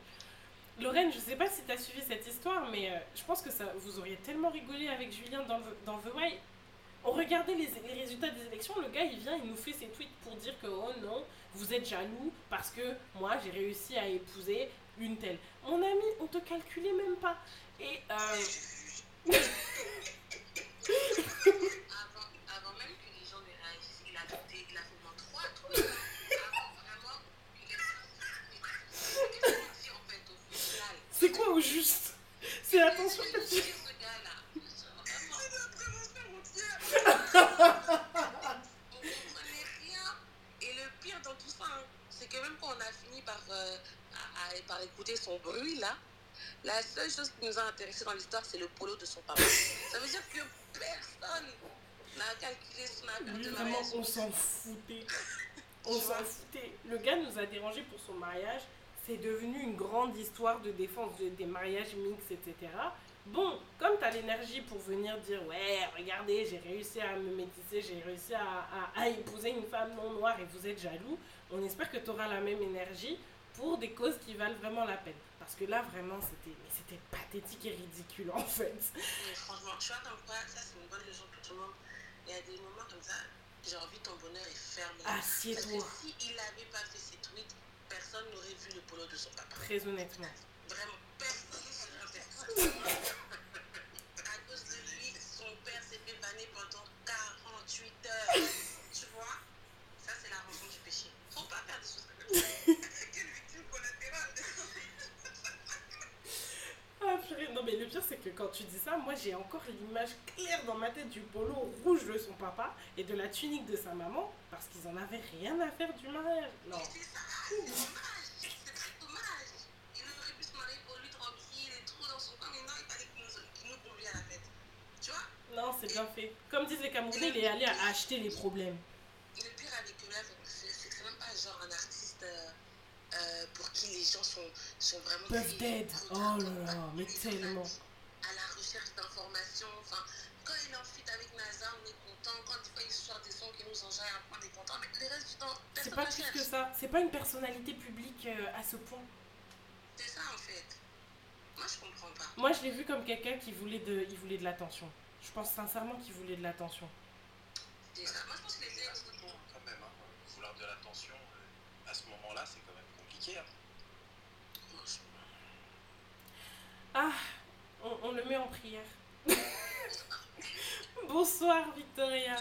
Lorraine, je sais pas si tu as suivi cette histoire, mais euh, je pense que ça, vous auriez tellement rigolé avec Julien dans, The- dans The Why. On regardait les, les résultats des élections, le gars il vient, il nous fait ses tweets pour dire que oh non, vous êtes jaloux parce que moi j'ai réussi à épouser une telle. Mon ami, on te calculait même pas. Et euh, [LAUGHS] Avant, avant même que les gens ne réagissent, il a, fait, il a fait moins trois trucs. Avant vraiment que quelqu'un- Qu'est-ce qu'on dit en fait au final c'est quoi au juste? C'est attention que tu... c'est, ce gars-là On comprenait rien. Et le pire dans tout ça, hein, c'est que même quand on a fini par, euh, à- à- par écouter son bruit là, la seule chose qui nous a intéressé dans l'histoire, c'est le polo de son papa. Ça veut dire que personne n'a calculé son affaire de vraiment, on s'en foutait. [LAUGHS] On s'en foutait. Le gars nous a dérangé pour son mariage. C'est devenu une grande histoire de défense de- des mariages mixtes, etc. Bon, comme tu as l'énergie pour venir dire Ouais, regardez, j'ai réussi à me métisser, j'ai réussi à, à- à épouser une femme non noire et vous êtes jaloux, on espère que tu auras la même énergie pour des causes qui valent vraiment la peine. Parce que là, vraiment, c'était c'était pathétique et ridicule en fait. Mais franchement, tu vois comme quoi, ça c'est une bonne leçon pour tout le monde. Il y a des moments comme ça, j'ai envie ton bonheur est que Assieds-toi, s'il n'avait pas fait ses tweets, personne n'aurait vu le polo de son papa. très honnêtement. Vraiment, personne. À cause de lui, son père s'est fait banner pendant 48 heures. Tu vois? Ça, c'est la rançon du péché. Faut pas faire des choses comme ça. Quelle victime collatérale Ah purée, non mais le pire c'est que quand tu dis ça, moi j'ai encore l'image claire dans ma tête du polo rouge de son papa et de la tunique de sa maman parce qu'ils en avaient rien à faire du mariage. Non. C'est dommage. C'est très dommage. Il aurait pu se marier pour lui tranquille et tout dans son coin, mais non, il fallait qu'il nous, convie à la fête. Tu vois Non, c'est bien fait. Comme disent les Camerounais, il est allé à acheter les problèmes. Le pire avec eux là, c'est c'est que c'est même pas genre un artiste euh, euh, pour qui les gens sont, sont vraiment. Puff pro- Oh là là, mais tellement. À la recherche d'informations. Enfin, quand il est en fuite avec NASA, on est content. Quand des fois il sort des sons qui nous enjaillent, on est content. Mais le reste du temps, C'est pas plus que ça. C'est pas une personnalité publique euh, à ce point. C'est ça en fait. Moi je comprends pas. Moi je l'ai vu comme quelqu'un qui voulait de, il voulait de l'attention. Je pense sincèrement qu'il voulait de l'attention. C'est ça. Moi je pense assez bon, quand même. hein. Vouloir de l'attention, euh, à ce moment-là, c'est quand même compliqué. hein. Ah, on, on le met en prière. [LAUGHS] Bonsoir Victoria.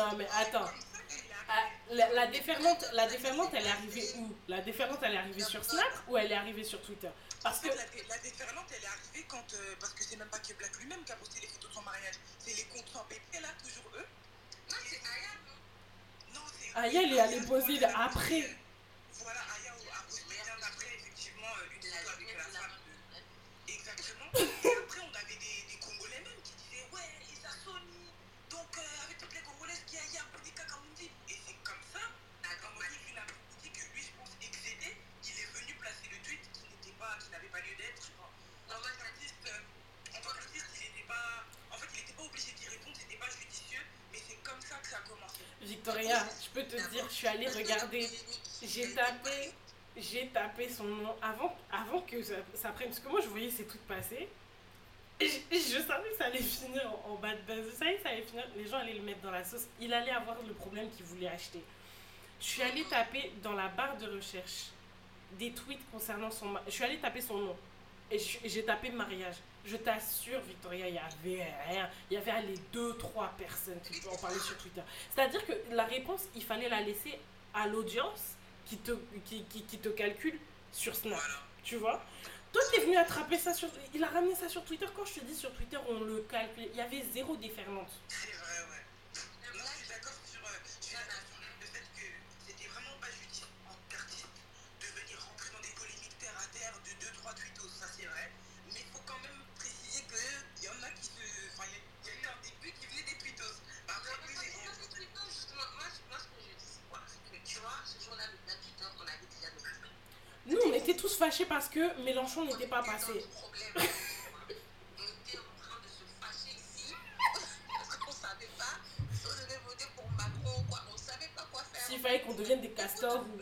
Non mais attends. Ah, la, la déferlante, la déferlante, elle est arrivée où? La déferlante, elle est arrivée sur Snap ou elle est arrivée sur Twitter? Parce En que la, dé- la déferlante, elle est arrivée quand. euh, parce que c'est même pas que Black lui-même qui a posté les photos de son mariage. C'est les comptes sans PP, là, toujours eux. Non, c'est Aya, non Non, c'est. Aya, elle est allée poser après. Victoria, je peux te dire, je suis allée regarder, j'ai tapé, j'ai tapé son nom avant, avant que ça, prenne, parce que moi je voyais ces trucs passer. Je, savais que ça allait finir en, en bad buzz. Je savais que ça allait finir, les gens allaient le mettre dans la sauce. Il allait avoir le problème qu'il voulait acheter. Je suis allée taper dans la barre de recherche des tweets concernant son Je suis allée taper son nom. Et j'ai tapé mariage. Je t'assure, Victoria, il y avait rien. Il y avait allez, deux, trois personnes qui en parlaient sur Twitter. C'est-à-dire que la réponse, il fallait la laisser à l'audience qui te, qui, qui, qui te calcule sur Snap. Tu vois? Toi, t'es venu attraper ça sur. Il a ramené ça sur Twitter. Quand je te dis sur Twitter, on le calcule. Il y avait zéro déferlante. Fâchés parce que Mélenchon n'était pas passé. S'il fallait qu'on devienne des castors ou.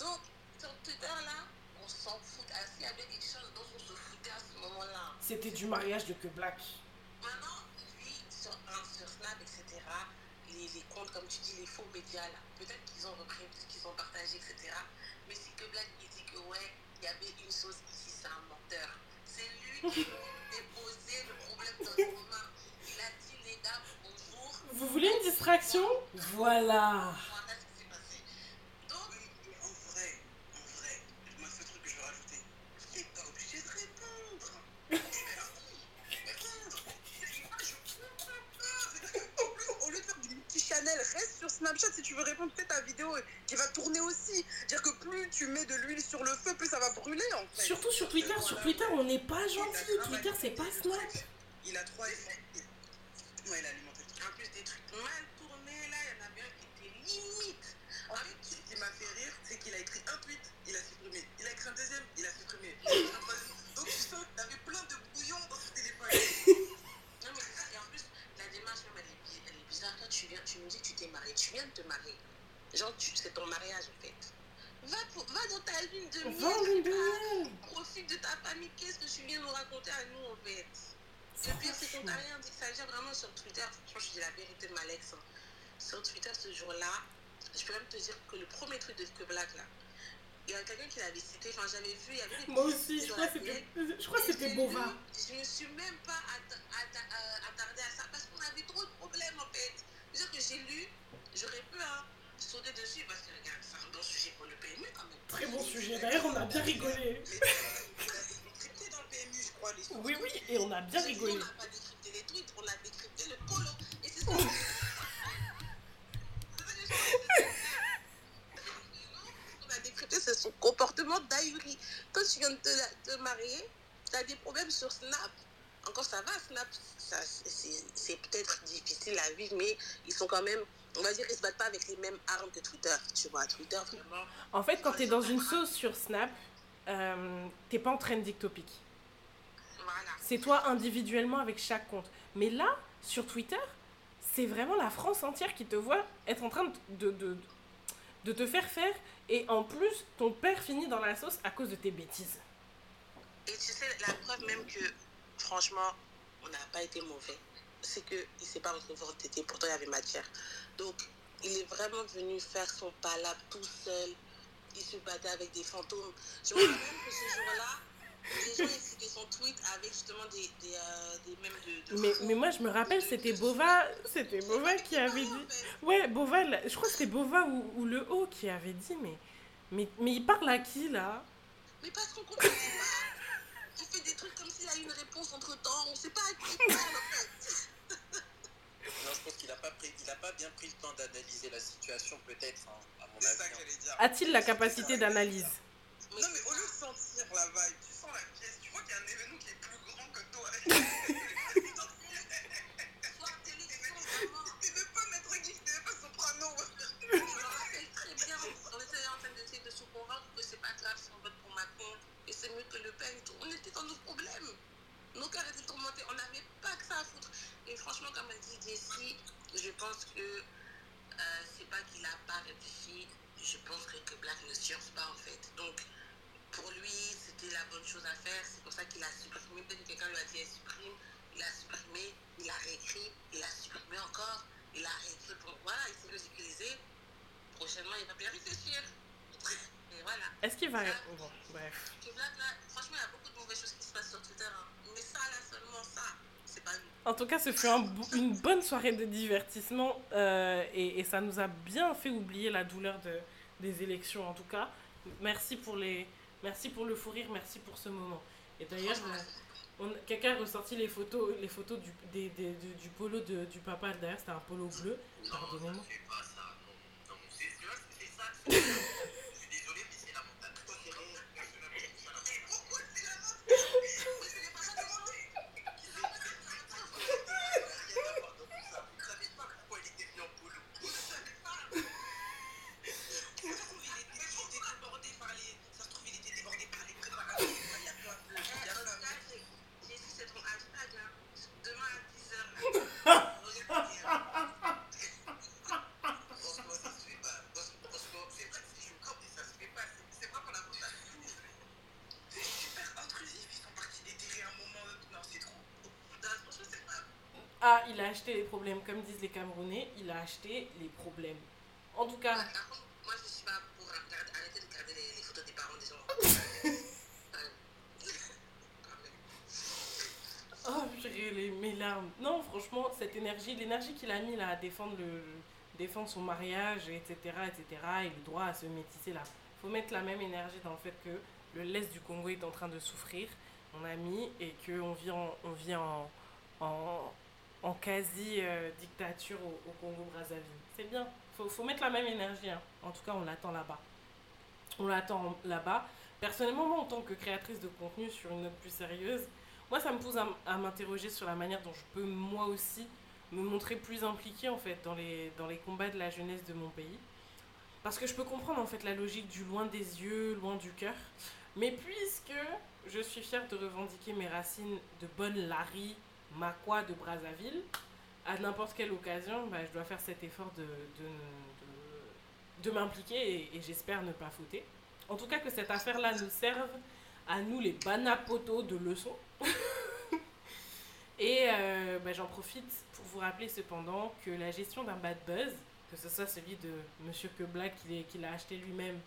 Donc, sur Twitter, là, on s'en fout. S'il y avait quelque chose dont on se foutait à ce moment-là. C'était du mariage de que Black. Maintenant, lui, sur, Snap, etc., les, les comptes, comme tu dis, les faux médias, là, peut-être qu'ils ont repris, peut-être qu'ils ont partagé, etc. Mais si que Black il dit que, ouais, il y avait une chose ici, c'est un menteur. C'est lui qui [LAUGHS] a déposé le problème dans ses mains. Il a dit, les gars, bonjour. Vous voulez une distraction? Voilà. Voilà ce qui s'est passé. Donc, Mais en vrai, en vrai, moi, ce truc que je veux rajouter, il n'est pas obligé de répondre. Eh ben, répondre. Moi, je comprends pas. En plus, au lieu de faire du multi-channel, reste sur Snapchat si tu veux répondre, fais ta vidéo qui va tourner aussi. Dire que plus tu mets de l'huile sur le feu, plus ça va brûler en fait. Surtout sur Twitter. Sur Twitter, on n'est pas gentil. Twitter, c'est pas Snap. Il a trois effets. Ouais, il a te marier. Genre, tu- c'est ton mariage, en fait. Va, pour- va dans ta lune de miel. Profite de ta famille. Qu'est-ce que tu viens nous raconter à nous, en fait? Le pire, c'est qu'on t'a rien dit. Ça gère vraiment sur Twitter. Franchement, je dis la vérité, Malex. hein. Sur Twitter, ce jour-là, je peux même te dire que le premier truc de Que Black, là, il y a quelqu'un qui l'avait cité. Enfin, j'avais vu, il y avait des Moi aussi, je crois que c'était, télé. je crois que c'était Bova. Je me suis même pas euh, attardée à ça parce qu'on avait trop de problèmes en fait. C'est-à-dire que j'ai lu, j'aurais pu hein, sauter dessus parce que regarde, c'est un bon sujet pour le PMU quand même. Très bon sujet. D'ailleurs, on a bien rigolé. [LAUGHS] Décrypté dans le PMU, je crois, les sources. Oui, oui, et on a bien On rigolé. n'a pas décrypté les tweets, on a décrypté le polo. Et c'est ça. [LAUGHS] On a décrypté, c'est son comportement d'ahuri. Quand tu viens de te, te marier, tu as des problèmes sur Snap. Encore ça va, Snap, c'est peut-être difficile à vivre, mais ils sont quand même, on va dire, ils se battent pas avec les mêmes armes que Twitter. Tu vois, Twitter, vraiment. En fait, quand t'es dans une sauce sur Snap, euh, t'es pas en trending topic. Voilà. C'est toi individuellement avec chaque compte. Mais là, sur Twitter, c'est vraiment la France entière qui te voit être en train de, de, de te faire faire. Et en plus, ton père finit dans la sauce à cause de tes bêtises. Et tu sais, la preuve même que, franchement, on n'a pas été mauvais, c'est qu'il ne s'est pas retrouvé entêté, pourtant il y avait matière. Donc, il est vraiment venu faire son palabre tout seul. Il se battait avec des fantômes. Je me rappelle que ce jour-là, les gens écrivaient son tweet avec justement des, des, euh, des mèmes de, de Mais, mais moi, je me rappelle, c'était Bova, c'était Bova qui avait dit. Ouais, Bova, je crois que c'était Bova ou, ou le haut qui avait dit, mais, mais, mais il parle à qui là? Mais parce qu'on comprend pas. Il fait des trucs comme s'il a eu une réponse entre temps. On sait pas à qui il parle en fait. Non, je pense qu'il n'a pas, pris- il a pas bien pris le temps d'analyser la situation, peut-être, hein, à mon avis. hein. A-t-il la capacité d'analyse Mais Non, mais au lieu de sentir la vibe, tu sens la pièce, tu vois qu'il y a un événement qui est plus grand que toi. [LAUGHS] Il veut pas mettre Guy, il veut pas soprano. Je me rappelle très bien, on était en train d'essayer de se convaincre que c'est pas grave si on vote pour Macron et c'est mieux que Le Pen. et tout. On était dans nos problèmes. Nos cœurs étaient tourmentés. On n'avait pas que ça à foutre. Et franchement, comme elle dit Jessie, je pense que euh, c'est pas qu'il a pas réfléchi. Je pense que, Black ne science pas en fait. Donc, pour lui, c'était la bonne chose à faire. C'est pour ça qu'il a supprimé. Peut-être que quelqu'un lui a dit elle supprime. Il a supprimé, il a réécrit, il a supprimé encore, il a réécrit. Voilà, il s'est ridiculisé. Prochainement, il va bien réfléchir. [LAUGHS] Voilà. Est-ce qu'il va. Bon, bref. Que là, franchement, il y a beaucoup de mauvaises choses qui se passent sur Twitter. hein. Mais ça, là, seulement ça, c'est pas nous. En tout cas, ce fut un une bonne soirée de divertissement euh, et, et ça nous a bien fait oublier la douleur de, des élections. En tout cas, merci pour, les, merci pour le fou rire, merci pour ce moment. Et d'ailleurs, euh, quelqu'un a ressorti les photos, les photos du, des, des- du, du polo de, du papa. D'ailleurs, c'était un polo bleu. Pardonnez-moi. Il a acheté les problèmes. Comme disent les Camerounais, il a acheté les problèmes. En tout cas, Par contre, moi, je suis pas pour arrêter de regarder les, les photos des parents des gens. [LAUGHS] Oh, j'ai mes larmes. Non, franchement, cette énergie, l'énergie qu'il a mis là à défendre, le, défendre son mariage, etc., etc., et le droit à se métisser là. faut mettre la même énergie dans le fait que le l'Est du Congo est en train de souffrir, mon ami, et qu'on vit en, on vit en, en, en quasi-dictature au, au Congo-Brazzaville. C'est bien. faut, faut mettre la même énergie. hein. En tout cas, on l'attend là-bas. On l'attend là-bas. Personnellement, moi, en tant que créatrice de contenu sur une note plus sérieuse, moi, ça me pousse à, m'interroger sur la manière dont je peux, moi aussi, me montrer plus impliquée, en fait, dans les, dans les combats de la jeunesse de mon pays. Parce que je peux comprendre, en fait, la logique du loin des yeux, loin du cœur. Mais puisque je suis fière de revendiquer mes racines de bonne Larry, Makwa de Brazzaville, à n'importe quelle occasion, bah, je dois faire cet effort de, de, de, m'impliquer et, j'espère ne pas fauter. En tout cas, que cette affaire-là nous serve à nous, les banapotos de leçons. [LAUGHS] et euh, bah, j'en profite pour vous rappeler cependant que la gestion d'un bad buzz, que ce soit celui de Monsieur Keblack qui l'a- qui l'a acheté lui-même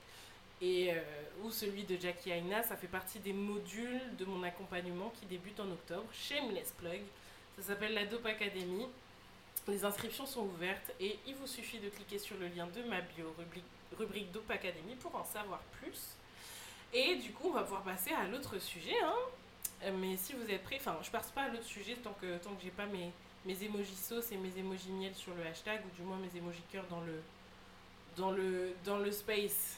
euh, ou celui de Jackie Aina, ça fait partie des modules de mon accompagnement qui débute en octobre. Shameless plug. Ça s'appelle la Dope Academy. Les inscriptions sont ouvertes et il vous suffit de cliquer sur le lien de ma bio, rubrique, rubrique Dope Academy, pour en savoir plus. Et du coup, on va pouvoir passer à l'autre sujet. hein. Euh, Mais si vous êtes prêts, enfin, je passe pas à l'autre sujet tant que, tant que j'ai pas mes, mes emojis sauce et mes emojis miel sur le hashtag, ou du moins mes emojis cœur dans le, dans le, dans le space.